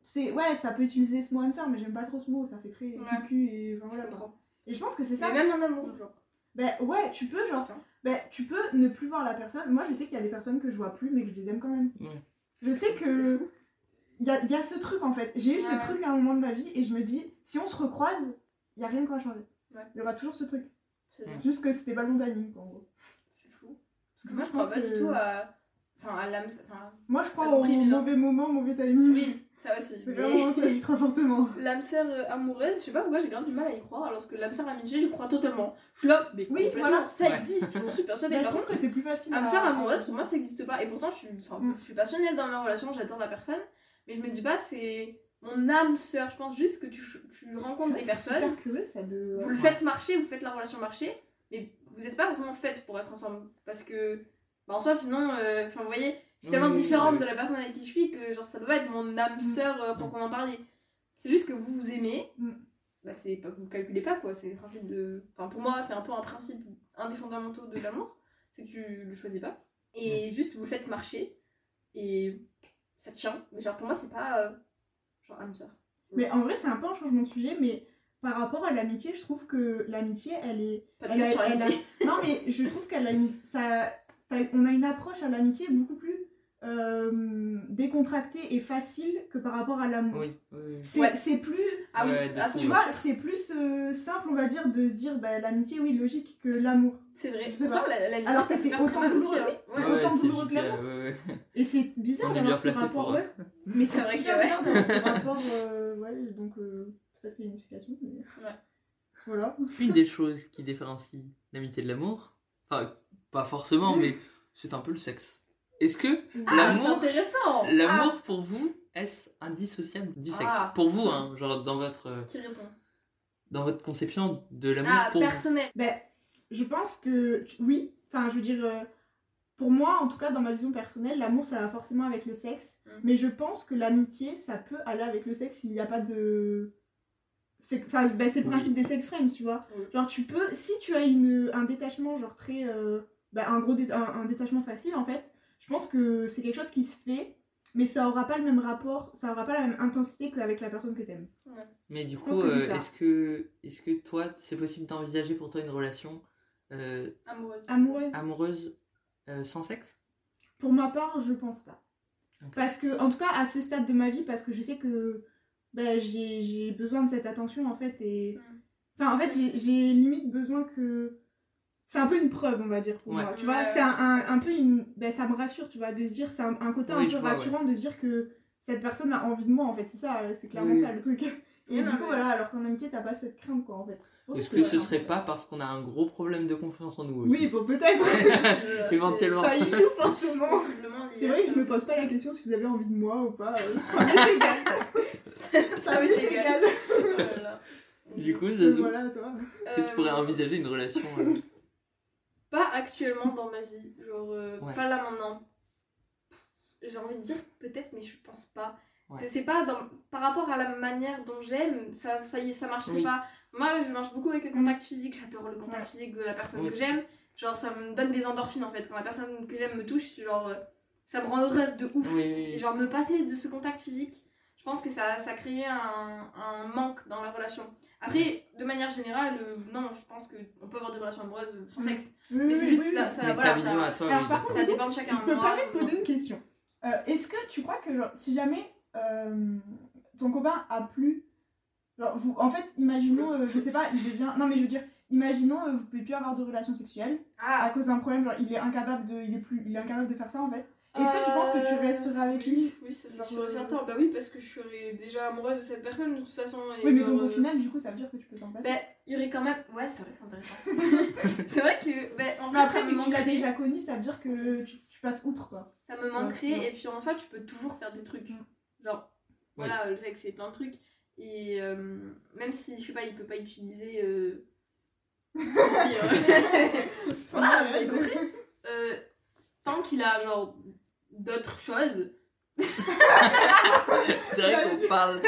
c'est Ouais, ça peut utiliser ce mot âme sœur, mais j'aime pas trop ce mot, ça fait très Ouais. cucu et enfin, voilà. Et je pense que c'est ça. Mais même en amour, genre. Ben ouais, tu peux genre, Attends. ben tu peux ne plus voir la personne. Moi, je sais qu'il y a des personnes que je vois plus, mais que je les aime quand même. Ouais. Je sais que il y a, il y a ce truc en fait. J'ai eu Ouais. ce truc à un moment de ma vie et je me dis, si on se recroise, il y a rien qui va changer. Ouais. Il y aura toujours ce truc. C'est. Juste que c'était pas le bon timing, quoi, en gros. c'est fou. Parce que Moi, je crois pense pas que- du tout à. Enfin, à l'âme. Enfin, Moi, je crois au mauvais moment, mauvais timing. oui, ça aussi. Mais vraiment ça, j'y crois fortement. *laughs* l'âme sœur amoureuse, je sais pas pourquoi j'ai grave du mal à y croire, alors que l'âme sœur amitié, je crois totalement. Je suis là, mais Oui, complètement, voilà. ça Ouais. existe, je suis *laughs* persuadée. Ben, je Par trouve contre, que c'est plus facile. âme à- sœur amoureuse, pour moi, ça existe pas. Et pourtant, je suis, enfin, Mm. je suis passionnelle dans ma relation, j'adore la personne, mais je me dis pas, c'est mon âme sœur. Je pense juste que tu, tu rencontres des personnes. C'est super curieux ça de. vous le faites marcher, vous faites la relation marcher, mais vous n'êtes pas forcément faites pour être ensemble. Parce que, bah, en soi, sinon, euh, enfin, vous voyez, je suis tellement Oui, différente oui. de la personne avec qui je suis que genre, ça peut pas être mon âme sœur euh, pour qu'on en parle. C'est juste que vous vous aimez, Mm. bah, c'est pas, vous le calculez pas, quoi. C'est le principe de. Enfin, pour moi, c'est un peu un principe, un des fondamentaux de l'amour, c'est que tu le choisis pas. Et juste, vous le faites marcher, et ça tient. Mais genre, pour moi, c'est pas. euh, genre, âme sœur. Mais en vrai, c'est un peu un changement de sujet, mais par rapport à l'amitié, je trouve que l'amitié, elle est. Pas de Elle a- sur elle a- l'amitié. Non, mais je trouve qu'elle a une. Ça, on a une approche à l'amitié beaucoup plus euh, décontractée et facile que par rapport à l'amour. Oui, oui, oui. C'est Ouais. plus. Ah oui, Ouais, de ah, Tu vois, c'est plus euh, simple, on va dire, de se dire bah, l'amitié, oui, logique, que l'amour. C'est vrai. Pourtant, la- Alors que c'est autant douloureux, hein. c'est Ouais, autant douloureux que l'amour. ouais, ouais. Et c'est bizarre d'avoir ce rapport. pour- Ouais. *laughs* Mais C'est vrai que ouais. bizarre d'avoir ce rapport. euh, ouais, donc euh, peut-être qu'il y a une explication. Mais... Ouais. Voilà. Une des choses qui différencie l'amitié de l'amour, enfin, pas forcément, mais c'est un peu le sexe. Est-ce que Ah, l'amour, l'amour pour vous, est-ce indissociable du sexe Ah. Pour vous, hein, genre dans votre, euh, Qui répond dans votre conception de l'amour Ah, pour vous. personnel. Ben, je pense que oui. Enfin, je veux dire, euh, pour moi, en tout cas, dans ma vision personnelle, l'amour, ça va forcément avec le sexe. Mm. Mais je pense que l'amitié, ça peut aller avec le sexe s'il n'y a pas de. c'est enfin, c'est le Oui. principe des sex friends, tu vois. Oui. Genre, tu peux, si tu as une, un détachement, genre très. euh, bah, un gros dé- un, un détachement facile, en fait, je pense que c'est quelque chose qui se fait, mais ça aura pas le même rapport, ça aura pas la même intensité qu'avec la personne que t'aimes. Mais du coup, euh, est-ce que, est que toi, c'est possible d'envisager pour toi une relation euh, Amoureuse. Amoureuse. amoureuse euh, sans sexe? Pour ma part, je pense pas. Parce que, en tout cas, à ce stade de ma vie, parce que je sais que bah, j'ai j'ai besoin de cette attention, en fait, et... Mm. Enfin, en fait, j'ai limite besoin que... C'est un peu une preuve, on va dire, pour Ouais. moi. Tu vois, Ouais, c'est un, un, un peu une... bah, ça me rassure, tu vois, de se dire... C'est un, un côté Oui, un peu vois, rassurant de se dire que cette personne a envie de moi, en fait. C'est ça, c'est clairement Oui. ça, le truc. Et du coup, voilà, alors qu'en amitié, t'as pas cette crainte, quoi, en fait. Est-ce que ce voilà. serait pas parce qu'on a un gros problème de confiance en nous aussi Oui, bon, peut-être. *laughs* Éventuellement. ça y joue lié C'est vrai que je me pose pas la question si vous avez envie de moi ou pas. euh, *laughs* Ça m'est égal. *laughs* Ça. Voilà. Du coup, Zazou, Voilà, toi. est-ce que tu pourrais Euh, envisager une relation euh, Pas actuellement dans ma vie, genre euh, Ouais. pas là maintenant. J'ai envie de dire peut-être, mais je pense pas. Ouais. C'est- pas dans... par rapport à la manière dont j'aime, ça, ça y est, ça marcherait Oui. pas. Moi, je marche beaucoup avec le Mm. contact physique, j'adore le contact Ouais. physique de la personne Oui. que j'aime. Genre, ça me donne des endorphines en fait. Quand la personne que j'aime me touche, genre, euh, ça me rend heureuse de ouf. Oui, Et genre, me passer de ce contact physique, je pense que ça, ça créerait un, un manque dans la relation. Après, de manière générale, euh, non, je pense qu'on peut avoir des relations amoureuses euh, sans Mm. sexe. Oui, Mais c'est oui, juste oui, ça, ça Mais voilà, ta vision ça, à toi, Alors, par d'accord. ça dépend de chacun. Je peux me permettre de poser une question. Euh, Est-ce que tu crois que genre, si jamais euh, ton copain a plu, genre, vous, en fait, imaginons, euh, je sais pas, il devient. Non, mais je veux dire, imaginons, euh, vous pouvez plus avoir de relations sexuelles à Ah, cause d'un problème, genre, il est incapable de, il est plus, il est incapable de faire ça en fait. Est-ce que tu penses que tu euh, resterais avec lui Oui, ça c'est sûr certain. Bah oui, parce que je serais déjà amoureuse de cette personne de toute façon. et Oui, mais genre, donc au euh, final, du coup, ça veut dire que tu peux t'en passer. Bah, il y aurait quand même. Ouais, c'est vrai, c'est intéressant. *laughs* *laughs* c'est vrai que. Bah, en après, ça me tu l'as déjà connu, ça veut dire que tu, tu passes outre quoi. Ça me manquerait. ouais. Et puis en soi, tu peux toujours faire des trucs. Mm. Genre, voilà, le sexe, c'est plein de trucs. Et euh, même si, je sais pas, il peut pas utiliser. Euh... *laughs* comment dire, voilà, vous avez compris. Euh, tant qu'il a genre d'autres choses. *laughs* C'est vrai qu'on parle.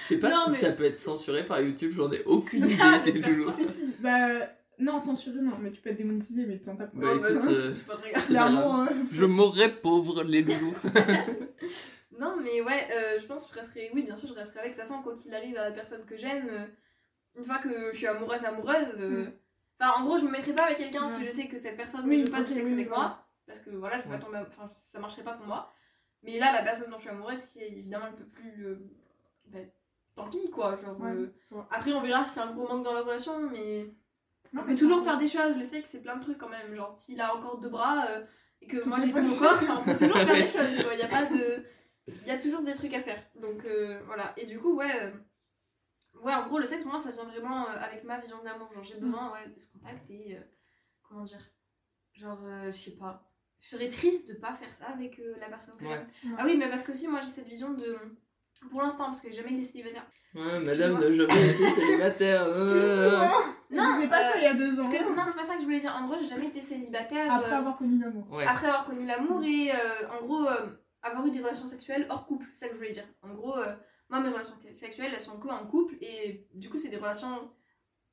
Je sais pas Non, si mais- ça peut être censuré par YouTube, j'en ai aucune idée. ah, les si, si, bah. Non, censuré, non, mais tu peux être démonétisé, mais t'en tapes Bah Oh, bah, écoute, euh. Clairement, euh, je mourrais pauvre, les loulous. *laughs* Non, mais ouais, euh, je pense que je resterai. Oui, bien sûr, je resterai avec. De toute façon, quoi qu'il arrive à la personne que j'aime, euh, une fois que je suis amoureuse, amoureuse. euh, Mm. Enfin, en gros, je me mettrai pas avec quelqu'un si je sais que cette personne Oui, ne veut pas ok, de sexe oui, avec moi. Parce que voilà, je vais Ouais. pas tomber. Enfin, ça marcherait pas pour moi. Mais là, la personne dont je suis amoureuse, si elle, évidemment elle peut plus le. ben, tant pis, quoi. Genre, Ouais, euh, ouais. Après, on verra si c'est un gros manque dans la relation, mais. non, On mais peut toujours faire des choses, le sexe c'est plein de trucs quand même. Genre, s'il a encore deux bras euh, et que Tout moi j'ai tout mon corps, on peut toujours faire des *laughs* choses. quoi. Il y a pas de. Il y a toujours des trucs à faire. Donc euh, voilà. Et du coup, ouais. euh, Ouais, en gros, le sexe moi ça vient vraiment avec ma vision de l'amour. Genre, j'ai besoin ouais, de ce contact et. comment dire Genre, je sais pas. Je serais triste de pas faire ça avec euh, la personne que Ouais. j'aime. Ah oui, mais parce que aussi, moi j'ai cette vision de. Pour l'instant, parce que j'ai jamais été célibataire. Ouais, madame n'a jamais été célibataire. Non, ne disais pas ça il y a deux ans. Que non, c'est pas ça que je voulais dire. En gros, j'ai jamais été célibataire. Après euh, avoir connu l'amour. Ouais. après avoir connu l'amour et euh, en gros euh, avoir eu des relations sexuelles hors couple, c'est ça que je voulais dire. En gros, euh, moi mes relations sexuelles elles sont que en couple et du coup c'est des relations.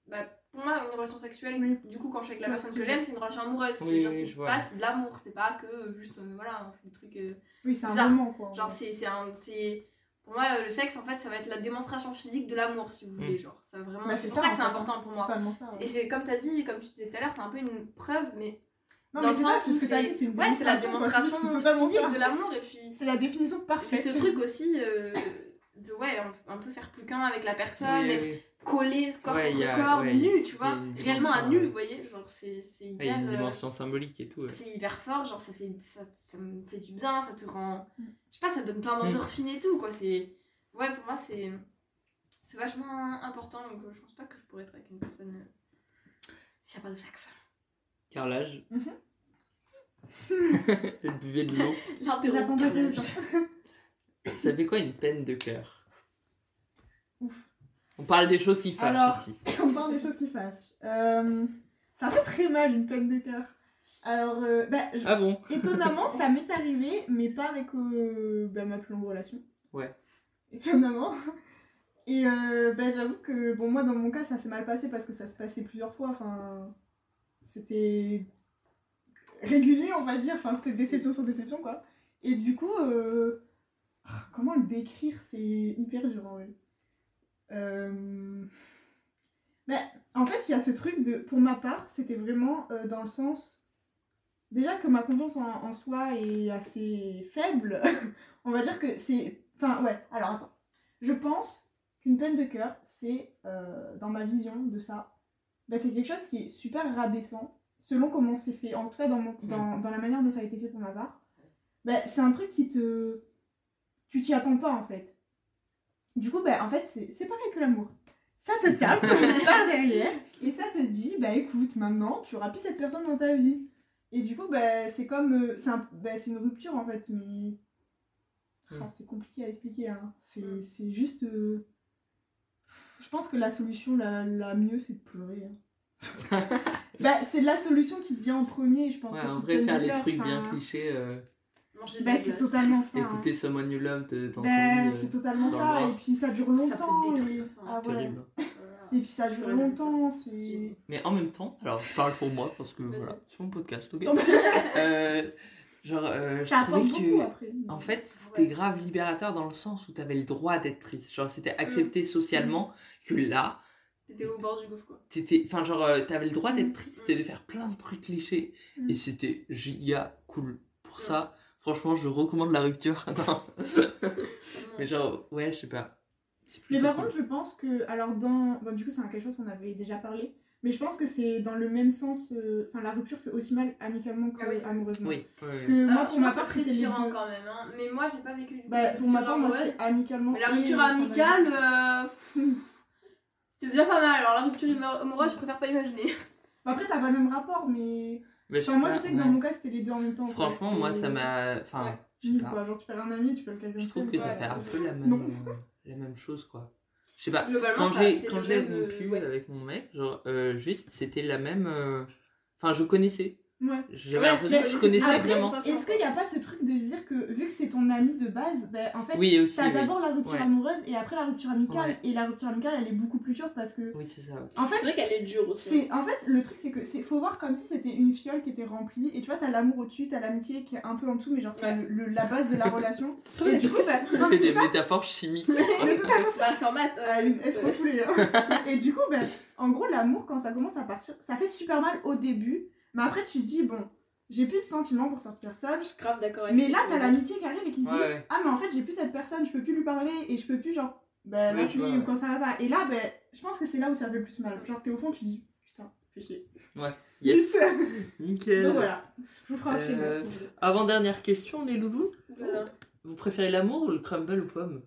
Bah, pour moi, une relation sexuelle, Oui. du coup, quand je suis avec la personne que j'aime, c'est une relation amoureuse. Oui, c'est genre ce qui je se vois. passe, de l'amour. C'est pas que juste, euh, voilà, on fait des trucs. euh, Oui, c'est un Bizarre. moment quoi. Genre, c'est c'est un. c'est- Pour moi, le sexe, en fait, ça va être la démonstration physique de l'amour, si vous voulez. Mm. Genre, ça va vraiment. Bah, c'est pour ça en que c'est important pour c'est moi. totalement ça. ouais. Et c'est comme tu as dit, comme tu disais tout à l'heure, c'est un peu une preuve, mais Non, dans mais le c'est ça, sens c'est où ce que t'as c'est dit, c'est une ouais, c'est la quoi. démonstration C'est physique ça. de l'amour et puis C'est la définition c'est parfaite. ce truc aussi euh, de ouais un, un peu faire plus qu'un avec la personne, Oui, être oui. Collé corps Ouais, contre y a- corps, ouais, nu, tu vois, réellement à dimension, nu, euh, vous voyez, genre c'est c'est Ouais, Il y a hyper une euh, dimension symbolique et tout. ouais. c'est hyper fort, genre ça fait ça, ça me fait du bien, ça te rend Mm. je sais pas, ça te donne plein d'endorphines et tout quoi, c'est ouais pour moi c'est c'est vachement important donc euh, je pense pas que je pourrais être avec une personne euh, s'il y a pas de sexe. Carrelage. Mhm. *laughs* Elle buvait de l'eau. *laughs* Question. *laughs* Ça fait quoi une peine de cœur? On parle des choses qui fâchent Alors- ici. *coughs* On parle des choses qui fâchent. Euh, ça fait très mal une peine de cœur. Alors, euh, bah, je- Ah bon *laughs* étonnamment, ça m'est arrivé, mais pas avec euh, bah, ma plus longue relation. Ouais. Étonnamment. Et ben, j'avoue que, bon, moi, dans mon cas, ça s'est mal passé parce que ça se passait plusieurs fois. Enfin, c'était régulier, on va dire. Enfin, c'est déception sur déception, quoi. Et du coup, euh, comment le décrire? C'est hyper dur, en vrai. Euh, Mais en fait, il y a ce truc de. Pour ma part, c'était vraiment euh, dans le sens. Déjà que ma confiance en, en soi est assez faible, *laughs* on va dire que c'est. Enfin, ouais, alors attends. Je pense qu'une peine de cœur, c'est, euh, dans ma vision de ça, bah, c'est quelque chose qui est super rabaissant, selon comment c'est fait, en tout cas dans, mon, dans, dans la manière dont ça a été fait pour ma part. Bah, c'est un truc qui te. Tu t'y attends pas en fait. Du coup, bah, en fait, c'est c'est pareil que l'amour. Ça te tape par *laughs* derrière et ça te dit, bah écoute, maintenant, tu auras plus cette personne dans ta vie. Et du coup, bah, c'est comme. euh, C'est un- bah, c'est une rupture en fait, mais. Mm. Ah, c'est compliqué à expliquer. Hein. C'est c'est juste. euh, Je pense que la solution la, la mieux, c'est de pleurer. hein. *laughs* bah, c'est la solution qui te vient en premier, je pense. Ouais, en vrai, faire les trucs bien clichés, euh, Manger de Bah, c'est totalement ça. hein. écouter Someone You Love de- dans ton Bah, lit, euh, c'est totalement dans ça, et puis ça dure Ça longtemps. te et... ça. Ah ouais. terrible. Et puis ça dure longtemps, ça. c'est. Mais en même temps, alors je parle pour moi parce que voilà, c'est mon podcast, ok. Euh, Genre, euh, je Ça apporte trouvais beaucoup que. après. En fait, c'était Ouais. grave libérateur dans le sens où t'avais le droit d'être triste. Genre, c'était Mm. accepté socialement que là, T'étais au bord du gouffre, quoi. t'étais. Enfin, genre, euh, t'avais le droit d'être triste et de faire plein de trucs clichés. Mm. Et c'était giga cool. Pour ça, franchement, je recommande la rupture. *laughs* Mais genre, ouais, je sais pas. Mais par cool. contre, je pense que. Alors, dans. Bon, du coup, c'est quelque chose qu'on avait déjà parlé. Mais je pense que c'est dans le même sens. euh, Enfin, la rupture fait aussi mal amicalement que Ah oui. amoureusement. Oui, Parce que moi, pour ma part, c'était les différent deux. quand même. Hein. Mais moi, j'ai pas vécu du. Bah, pour ma rupture part, moi, c'était amicalement. Mais la rupture euh, amicale, euh, pff, c'était déjà pas mal. Alors la rupture amoureuse, je préfère pas imaginer. Bah, après, t'as pas le même rapport, mais. Mais Enfin, moi, pas, je sais que ouais. dans mon cas, c'était les deux en même temps. Franchement, moi, ça m'a. Enfin, Ouais. je sais nul, pas. quoi. Genre, tu perds un ami, tu perds quelqu'un. Je trouve que ça fait un peu la même, euh, la même chose, quoi. Je sais pas. Quand j'ai quand j'ai euh, rompu ouais. avec mon mec, genre, euh, juste, c'était la même. euh, Enfin, je connaissais. Ouais. J'avais Ouais, l'impression que je c'est- connaissais après, vraiment. ça, Est-ce qu'il n'y a pas ce truc de se dire que vu que c'est ton ami de base, bah, en fait, Oui, t'as Oui, d'abord la rupture Ouais. amoureuse et après la rupture amicale. Ouais. Et la rupture amicale, elle est beaucoup plus dure parce que. oui c'est ça. En C'est fait, vrai qu'elle est dure aussi. c'est en fait le truc c'est que c'est faut voir comme si c'était une fiole qui était remplie et tu vois t'as l'amour au-dessus t'as l'amitié qui est un peu en dessous mais genre c'est Ouais. le, le- la base de la relation *laughs* Ouais, et du coup bah, non, *laughs* fait c'est des ça, métaphores chimiques. *laughs* mais totalement C'est pas le format. Ah, escrofoulée, hein. et du coup bah, en gros l'amour quand ça commence à partir ça fait super mal au début mais après tu te dis bon j'ai plus de sentiments pour cette personne Je suis grave d'accord avec mais là t'as l'amitié qui arrive et qui se dit Ouais, ouais. ah mais en fait j'ai plus cette personne je peux plus lui parler et je peux plus genre bah je vois, ou quand ça va pas et là bah, je pense que c'est là où ça fait le plus mal genre t'es au fond tu dis putain fais chier *laughs* Yes. Juste. Nickel. Donc voilà, je vous ferai un Euh, schéma, si vous voulez. Avant-dernière question, les loulous. Voilà. Vous préférez l'amour ou le crumble aux pommes?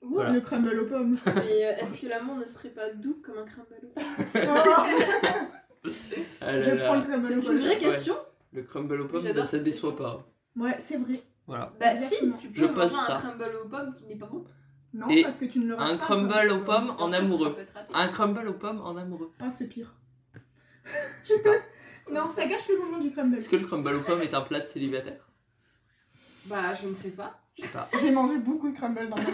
Voilà. Le crumble aux pommes. Mais euh, est-ce que l'amour ne serait pas doux comme un crumble *laughs* Oh, *laughs* Ah là je là. prends le crumble C'est une vraie question Le crumble aux pommes, bah, ça cette déçoit pas. Ouais, c'est vrai. Voilà. Bah si, tu Je peux manger ça. un crumble aux pommes qui n'est pas bon. Non, Et parce que tu ne le Un pas, crumble aux pommes en amoureux. Un crumble aux pommes en amoureux. Ah, c'est pire. Je. *laughs* Non, ça gâche le moment du crumble. Est-ce que le crumble aux pommes est un plat de célibataire? Bah je ne sais pas. Je sais pas. J'ai mangé beaucoup de crumble dans ma *laughs* vie.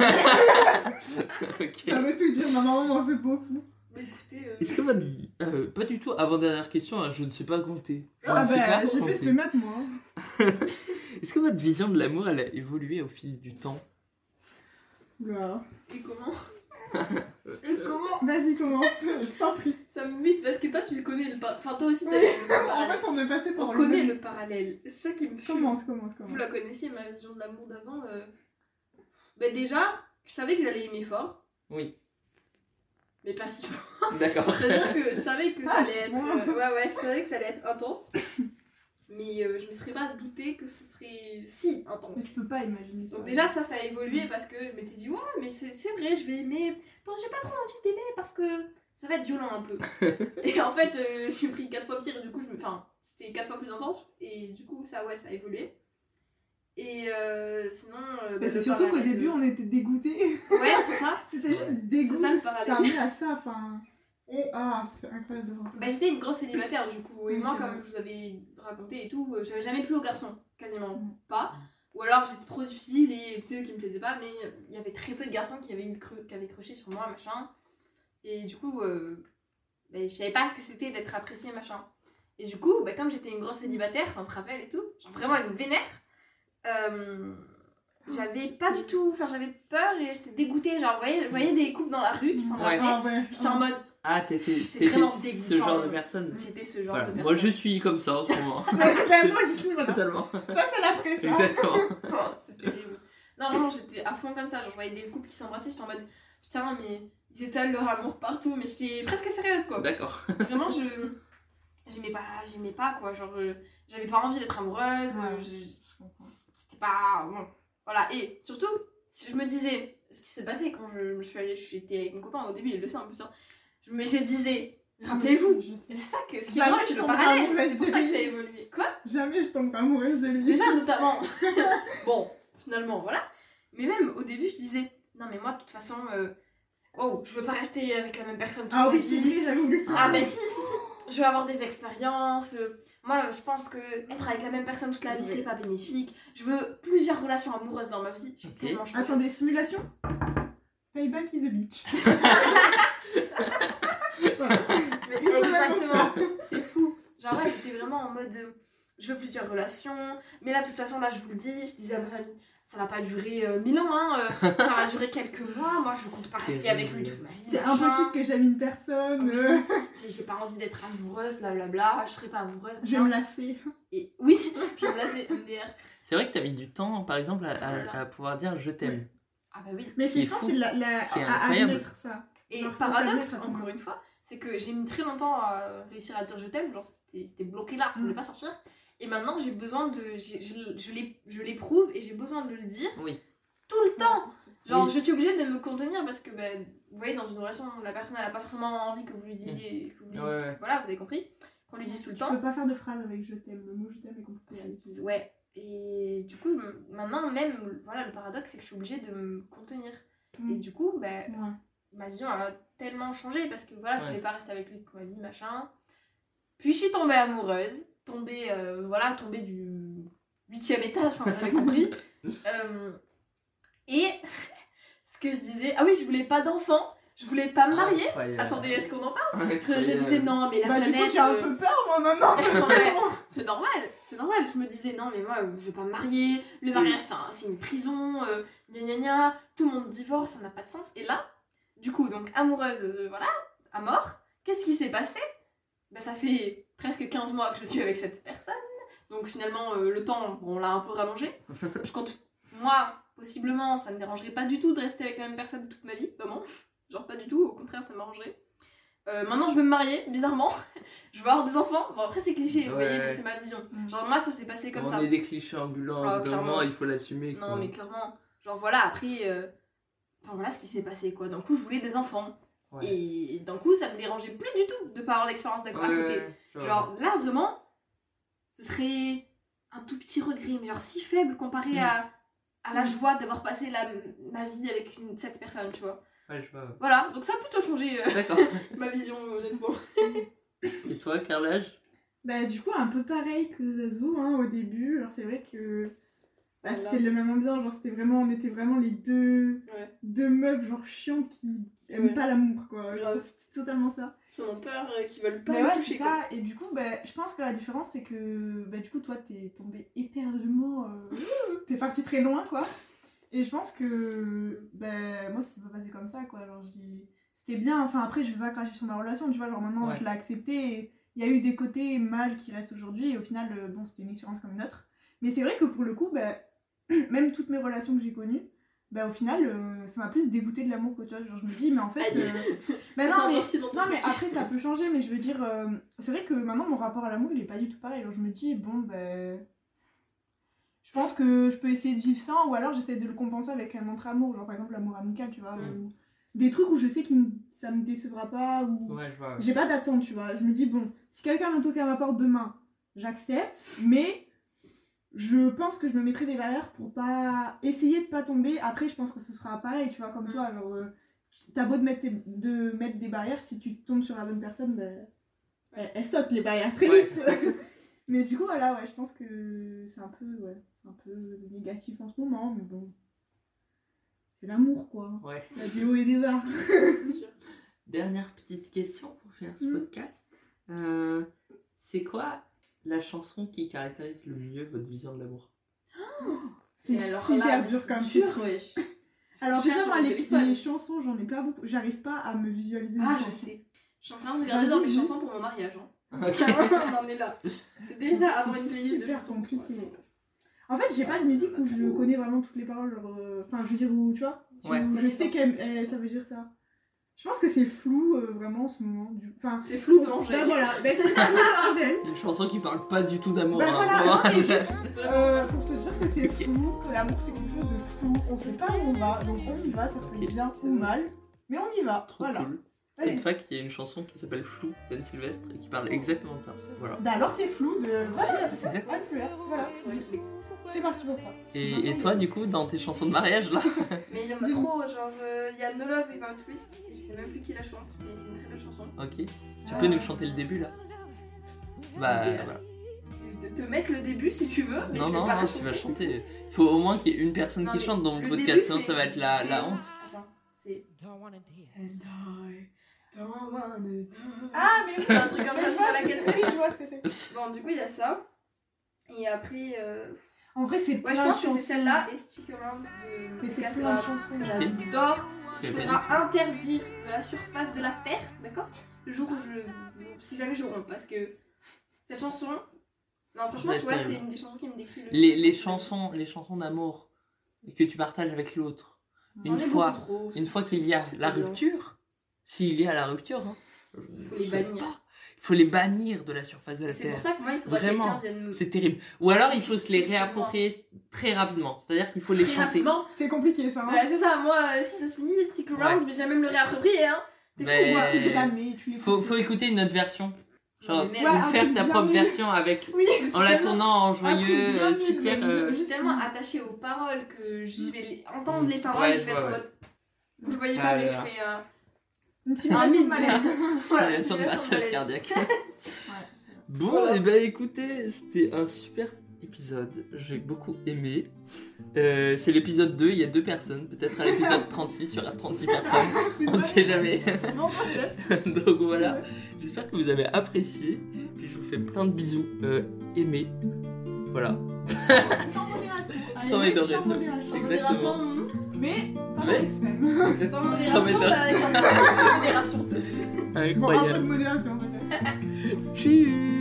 Ça veut tout dire, ma maman mange beaucoup. Bah écoutez, euh, Est-ce que votre euh, pas du tout, avant-dernière question, hein, je ne sais pas compter. Je Ah bah, j'ai fait ce maths, moi. hein. *laughs* Est-ce que votre vision de l'amour, elle a évolué au fil du temps? Oula. et comment? Et comment? Vas-y, commence, je t'en prie. Ça me parce que toi tu le connais le par... Enfin toi aussi Oui. le En fait, on est passé par On le connaît même. le parallèle. C'est ça qui me fume. Commence, commence, Vous commence. la connaissiez, ma vision de l'amour d'avant. euh, Bah déjà, je savais que j'allais aimer fort, Oui. Mais pas si fort. D'accord. C'est-à-dire que je savais que ça Ah, allait être. bon. euh, Ouais, ouais, je savais que ça allait être intense. Mais euh, je me serais pas douté que ce serait si intense. Mais je peux pas imaginer ça. Donc déjà ça ça a évolué parce que je m'étais dit ouais mais c'est c'est vrai je vais aimer bon j'ai pas trop envie d'aimer parce que ça va être violent un peu *laughs* et en fait euh, j'ai pris quatre fois pire et du coup je me enfin c'était quatre fois plus intense et du coup ça ouais ça a évolué et euh, sinon euh, bah, Mais c'est surtout qu'au début, on était dégoûtés. ouais c'est ça *laughs* C'était juste dégoût. c'est ça le Ça parallèle amené à ça, enfin. Ah, c'est incroyable. ça. bah, j'étais une grosse célibatère du coup et Oui, moi comme vrai. je vous avais raconté et tout euh, j'avais jamais plu aux garçons quasiment Mm. pas Ou alors j'étais trop difficile et c'est eux qui me plaisaient pas, mais il y avait très peu de garçons qui avaient, eu cru- qui avaient crushé sur moi, machin. Et du coup, euh, ben, je savais pas ce que c'était d'être appréciée, machin. Et du coup, ben, comme j'étais une grosse célibataire, on te rappelle et tout, genre vraiment une vénère, euh, j'avais pas du tout, enfin j'avais peur et j'étais dégoûtée. Genre, vous voyez, vous voyez des couples dans la rue qui s'embrassaient, ouais. j'étais en mode, Ah, t'étais ce dégoûtant. genre de personne. j'étais ce genre Voilà. de personne. Moi, je suis comme ça en ce moment. *laughs* Voilà. Totalement. Ça, c'est l'après, ça. Exactement. *laughs* Oh, c'est terrible. Non, vraiment, j'étais à fond comme ça. Genre, je voyais des couples qui s'embrassaient, j'étais en mode putain, mais ils étalent leur amour partout. Mais j'étais presque sérieuse, quoi. D'accord. Vraiment, je. J'aimais pas, j'aimais pas, quoi. Genre, euh, j'avais pas envie d'être amoureuse. Ouais. euh, je- C'était pas. Bon. Voilà. Et surtout, si je me disais. Ce qui s'est passé quand je, je suis allée. J'étais avec mon copain au début, il le sait en plus. hein. Mais je disais. Rappelez-vous. C'est ça que. Ce qui drôle, je c'est tombe parallèle. C'est pour ça que ça a évolué. Quoi? Jamais je tombe pas amoureuse de lui. Déjà, notamment. *laughs* bon, finalement, voilà. Mais même au début, je disais, non, mais moi, de toute façon, euh, oh, je veux pas rester avec la même personne toute Ah oui, c'est ça. Ah, ben si, si, si. Je veux avoir des expériences. euh, Moi, je pense que être avec la même personne toute la vie, c'est pas bénéfique. Je veux plusieurs relations amoureuses dans ma vie. J'ai Ok. tellement changé. Attendez, simulation Payback is a bitch. *laughs* Mais exactement. C'est fou. Genre là, j'étais vraiment en mode euh, je veux plusieurs relations. Mais là, de toute façon, là, je vous le dis, je disais à ma famille, ça va pas durer euh, mille ans, hein. euh, *laughs* ça va durer quelques mois. Moi, je compte pas rester avec lui toute ma vie. C'est impossible que j'aime une personne. Euh, *laughs* J'ai pas envie d'être amoureuse, blablabla. Je serai pas amoureuse. je vais me lasser. Et oui, *laughs* je vais me lasser MDR. C'est vrai que t'as mis du temps, par exemple, à, à- à pouvoir dire je t'aime. Ah bah oui. Mais je pense, c'est la, Ce à incroyable. admettre ça. Et Genre, paradoxe, encore le une fois, c'est que j'ai mis très longtemps à réussir à dire je t'aime. Genre, c'était bloqué là, ça voulait Mm. pas sortir. Et maintenant, j'ai besoin de. Je, je je l'éprouve et j'ai besoin de le dire Oui. tout le temps. Genre, Oui. je suis obligée de me contenir parce que, ben, vous voyez, dans une relation, la personne, elle a pas forcément envie que vous lui disiez. Que vous lui- Ouais, ouais. Voilà, vous avez compris Qu'on lui dise tout le Je temps. peux pas faire de phrase avec je t'aime. Le mot je t'aime est compliqué. Ouais. Et du coup, maintenant, même, voilà, le paradoxe, c'est que je suis obligée de me contenir. Mm. Et du coup, ben, Ouais. ma vie a tellement changé parce que voilà, je Ouais, voulais pas rester avec lui toute ma vie, machin. Puis je suis tombée amoureuse, tombée, euh, voilà, tombée du huitième étage, enfin, vous avez compris. *laughs* Euh, et *laughs* ce que je disais, ah oui, je voulais pas d'enfant, je voulais pas me marier. Incroyable. Attendez, est-ce qu'on en parle? Je, disais non, mais la Bah, du planète. coup, j'ai un euh, peu peur, moi, maintenant. *laughs* C'est normal, c'est normal. Je me disais, non, mais moi, je vais pas me marier. Le mariage, c'est un- c'est une prison. Euh, gna gna gna. Tout le monde divorce, ça n'a pas de sens. Et là, du coup, donc amoureuse, euh, voilà, à mort. Qu'est-ce qui s'est passé? Bah, Ça fait presque 15 mois que je suis avec cette personne. Donc finalement, euh, le temps, bon, on l'a un peu rallongé. *laughs* Je compte, moi, possiblement, ça me dérangerait pas du tout de rester avec la même personne toute ma vie, vraiment. Genre pas du tout, au contraire, ça m'arrangerait. Euh, maintenant, je veux me marier, bizarrement. *laughs* je veux avoir des enfants. Bon, après, c'est cliché, vous voyez, mais c'est ma vision. Mm. Genre, moi, ça s'est passé comme on ça. est des clichés ambulants, Ah, clairement. il faut l'assumer. Non, mais clairement, genre voilà, après, euh, enfin voilà ce qui s'est passé quoi. D'un coup, je voulais des enfants. Ouais. Et d'un coup, ça me dérangeait plus du tout de pas avoir d'expérience d'accord à Ouais, côté. ouais. Genre là, vraiment, ce serait un tout petit regret, mais genre si faible comparé Mm. à, à la joie d'avoir passé la, ma vie avec une, cette personne, tu vois. Ouais, je vois. Voilà, donc ça a plutôt changé euh, *laughs* ma vision, honnêtement. Et toi, Carlage Bah, du coup, un peu pareil que Zazou, hein, au début. Alors, c'est vrai que. Bah, Voilà. c'était le même ambiance, genre c'était vraiment, on était vraiment les deux, Ouais. deux meufs genre chiantes qui, qui aiment Ouais. pas l'amour quoi. C'était totalement ça. Qui ont peur, euh, qui veulent pas Bah ouais, toucher c'est quoi. ça. Et du coup, bah, je pense que la différence, c'est que bah, du coup, toi, t'es tombé éperdument. Euh, t'es parti très loin, quoi. Et je pense que bah, moi, ça s'est pas passé comme ça, quoi. Genre, j'ai- c'était bien. Enfin, après, je vais pas cracher sur ma relation, tu vois. Genre, maintenant, Ouais. je l'ai accepté. Il y a eu des côtés mal qui restent aujourd'hui. Et au final, euh, bon, c'était une expérience comme une autre. Mais c'est vrai que pour le coup, bah, *clears throat* même toutes mes relations que j'ai connues, bah, au final, euh, ça m'a plus dégoûté de l'amour qu'autre chose. Genre, je me dis, mais en fait. Euh, *laughs* bah, non, mais non mais après ça peut changer mais je veux dire euh, c'est vrai que maintenant mon rapport à l'amour il est pas du tout pareil genre je me dis bon ben je pense que je peux essayer de vivre sans ou alors j'essaie de le compenser avec un autre amour genre par exemple l'amour amical tu vois Mm. ou des trucs où je sais que ça me décevra pas ou Ouais, je vois. j'ai pas d'attente tu vois je me dis bon si quelqu'un vient toquer à ma porte demain j'accepte mais je pense que je me mettrai des barrières pour pas essayer de pas tomber après je pense que ce sera pareil tu vois comme Mm. toi genre euh, t'as beau de mettre, tes- de mettre des barrières si tu tombes sur la bonne personne ben, elle, elle saute les barrières très Ouais. vite *laughs* Mais du coup, voilà, ouais, je pense que c'est un peu, ouais, c'est un peu négatif en ce moment, mais bon. C'est l'amour, quoi. Ouais. La des hauts et des *laughs* sûr. Dernière petite question pour finir ce Mm. podcast. Euh, c'est quoi la chanson qui caractérise le mieux votre vision de l'amour *gasps* C'est super là, dur comme dur, question. wesh. *laughs* Alors, Je déjà, moi, mon les, chansons, j'en ai pas beaucoup. J'arrive pas à me visualiser. Ah, je sais. Je suis en train de regarder dans mes chansons pour mon mariage. Hein. *laughs* On en est là. C'est déjà avoir une playlist de super chansons. compliqué. En fait, j'ai pas de musique où je connais vraiment toutes les paroles. genre, euh, Enfin, je veux dire, où tu vois, où je sais que ça veut dire ça. Je pense que c'est flou euh, vraiment en ce moment. Du... Enfin, C'est flou de manger. ben voilà, ben c'est flou d'Angèle. *laughs* Une chanson qui parle pas du tout d'amour. Ben voilà, juste *laughs* euh, pour se dire que c'est flou, que l'amour c'est quelque chose de flou, on sait pas où on va, donc on y va, ça peut être bien ou mal, mais on y va. Trop voilà. cool. Vas-y. Une fact, il y a une chanson qui s'appelle Flou d'Anne Sylvestre et qui parle exactement de ça. Voilà. Bah alors c'est flou de. Voilà, c'est. Anne Voilà, c'est parti pour ça. Et, et toi, du coup, dans tes chansons de mariage, là *laughs* Mais il y en a trop, genre euh, il y a No Love Without Risk, et je sais même plus qui la chante, mais c'est une très belle chanson. Ok. Tu Ah. peux nous chanter le début, là Bah, voilà. De te mettre le début si tu veux, mais Non, je vais non, pas non, tu vas chanter. Il faut au moins qu'il y ait une personne Non, qui chante dans le podcast, sinon ça c'est- va être la, c'est- la honte. Attends, c'est. Know. Ah, mais oui, C'est un truc comme ça je sur vois la ce que c'est, quête. oui, je vois ce que c'est. Bon, du coup, il y a ça. Et après, euh... En vrai, c'est ouais, plein je de pense que chansons. c'est celle-là et Stick Around de Mais c'est Casper. plein de chansons. J'adore. Tu Je l'as ferai pas interdire de la surface de la terre, d'accord? Le jour où je. Si jamais je romps, parce que cette chanson. Non, franchement, Ouais, tu vois, terrible. c'est une des chansons qui me décrit le. Les, les chansons, les chansons d'amour que tu partages avec l'autre. J'en Une ai fois, beaucoup trop. une fois qu'il y a C'est la rupture, s'il y a la rupture, hein, faut les bannir. Il faut les bannir de la surface de la C'est pour Terre. ça que moi, il que Vraiment. quelqu'un vienne. C'est terrible. Ou alors il faut se les réapproprier très rapidement. C'est-à-dire qu'il faut les Très chanter. rapidement. C'est compliqué ça. Hein. Ouais, c'est ça, moi, euh, si ça se finit, stick around, je vais jamais me le réapproprier, hein. T'es fou, Mais-. Euh, Jamais, tu les Faut, faut écouter une autre version. Genre, ou Ouais, faire ta propre version avec. Oui, En la tournant en joyeux, bien euh, super. euh, Je suis tellement attachée aux paroles que je vais les- entendre les paroles Ouais, et je vais je être en vois, mode. Vous le voyez pas, mais je fais. Une un simulation de malaise. *laughs* Voilà, simulation de simulation massage malaise. cardiaque. *laughs* Bon, Voilà. et ben écoutez, c'était un super épisode. J'ai beaucoup aimé. Euh, c'est l'épisode 2, il y a deux personnes. Peut-être à l'épisode 36, il y aura 36 personnes. *laughs* On ne sait jamais. Donc voilà, j'espère que vous avez apprécié. Puis je vous fais plein de bisous. Euh, aimés. Voilà. Sans modération. Sans modération. Exactement. Mais pas l'extrême. Sans Sans modération, méthode. bah, avec un peu de modération. Bon, un peu de Incroyable. modération peut-être. Tchuss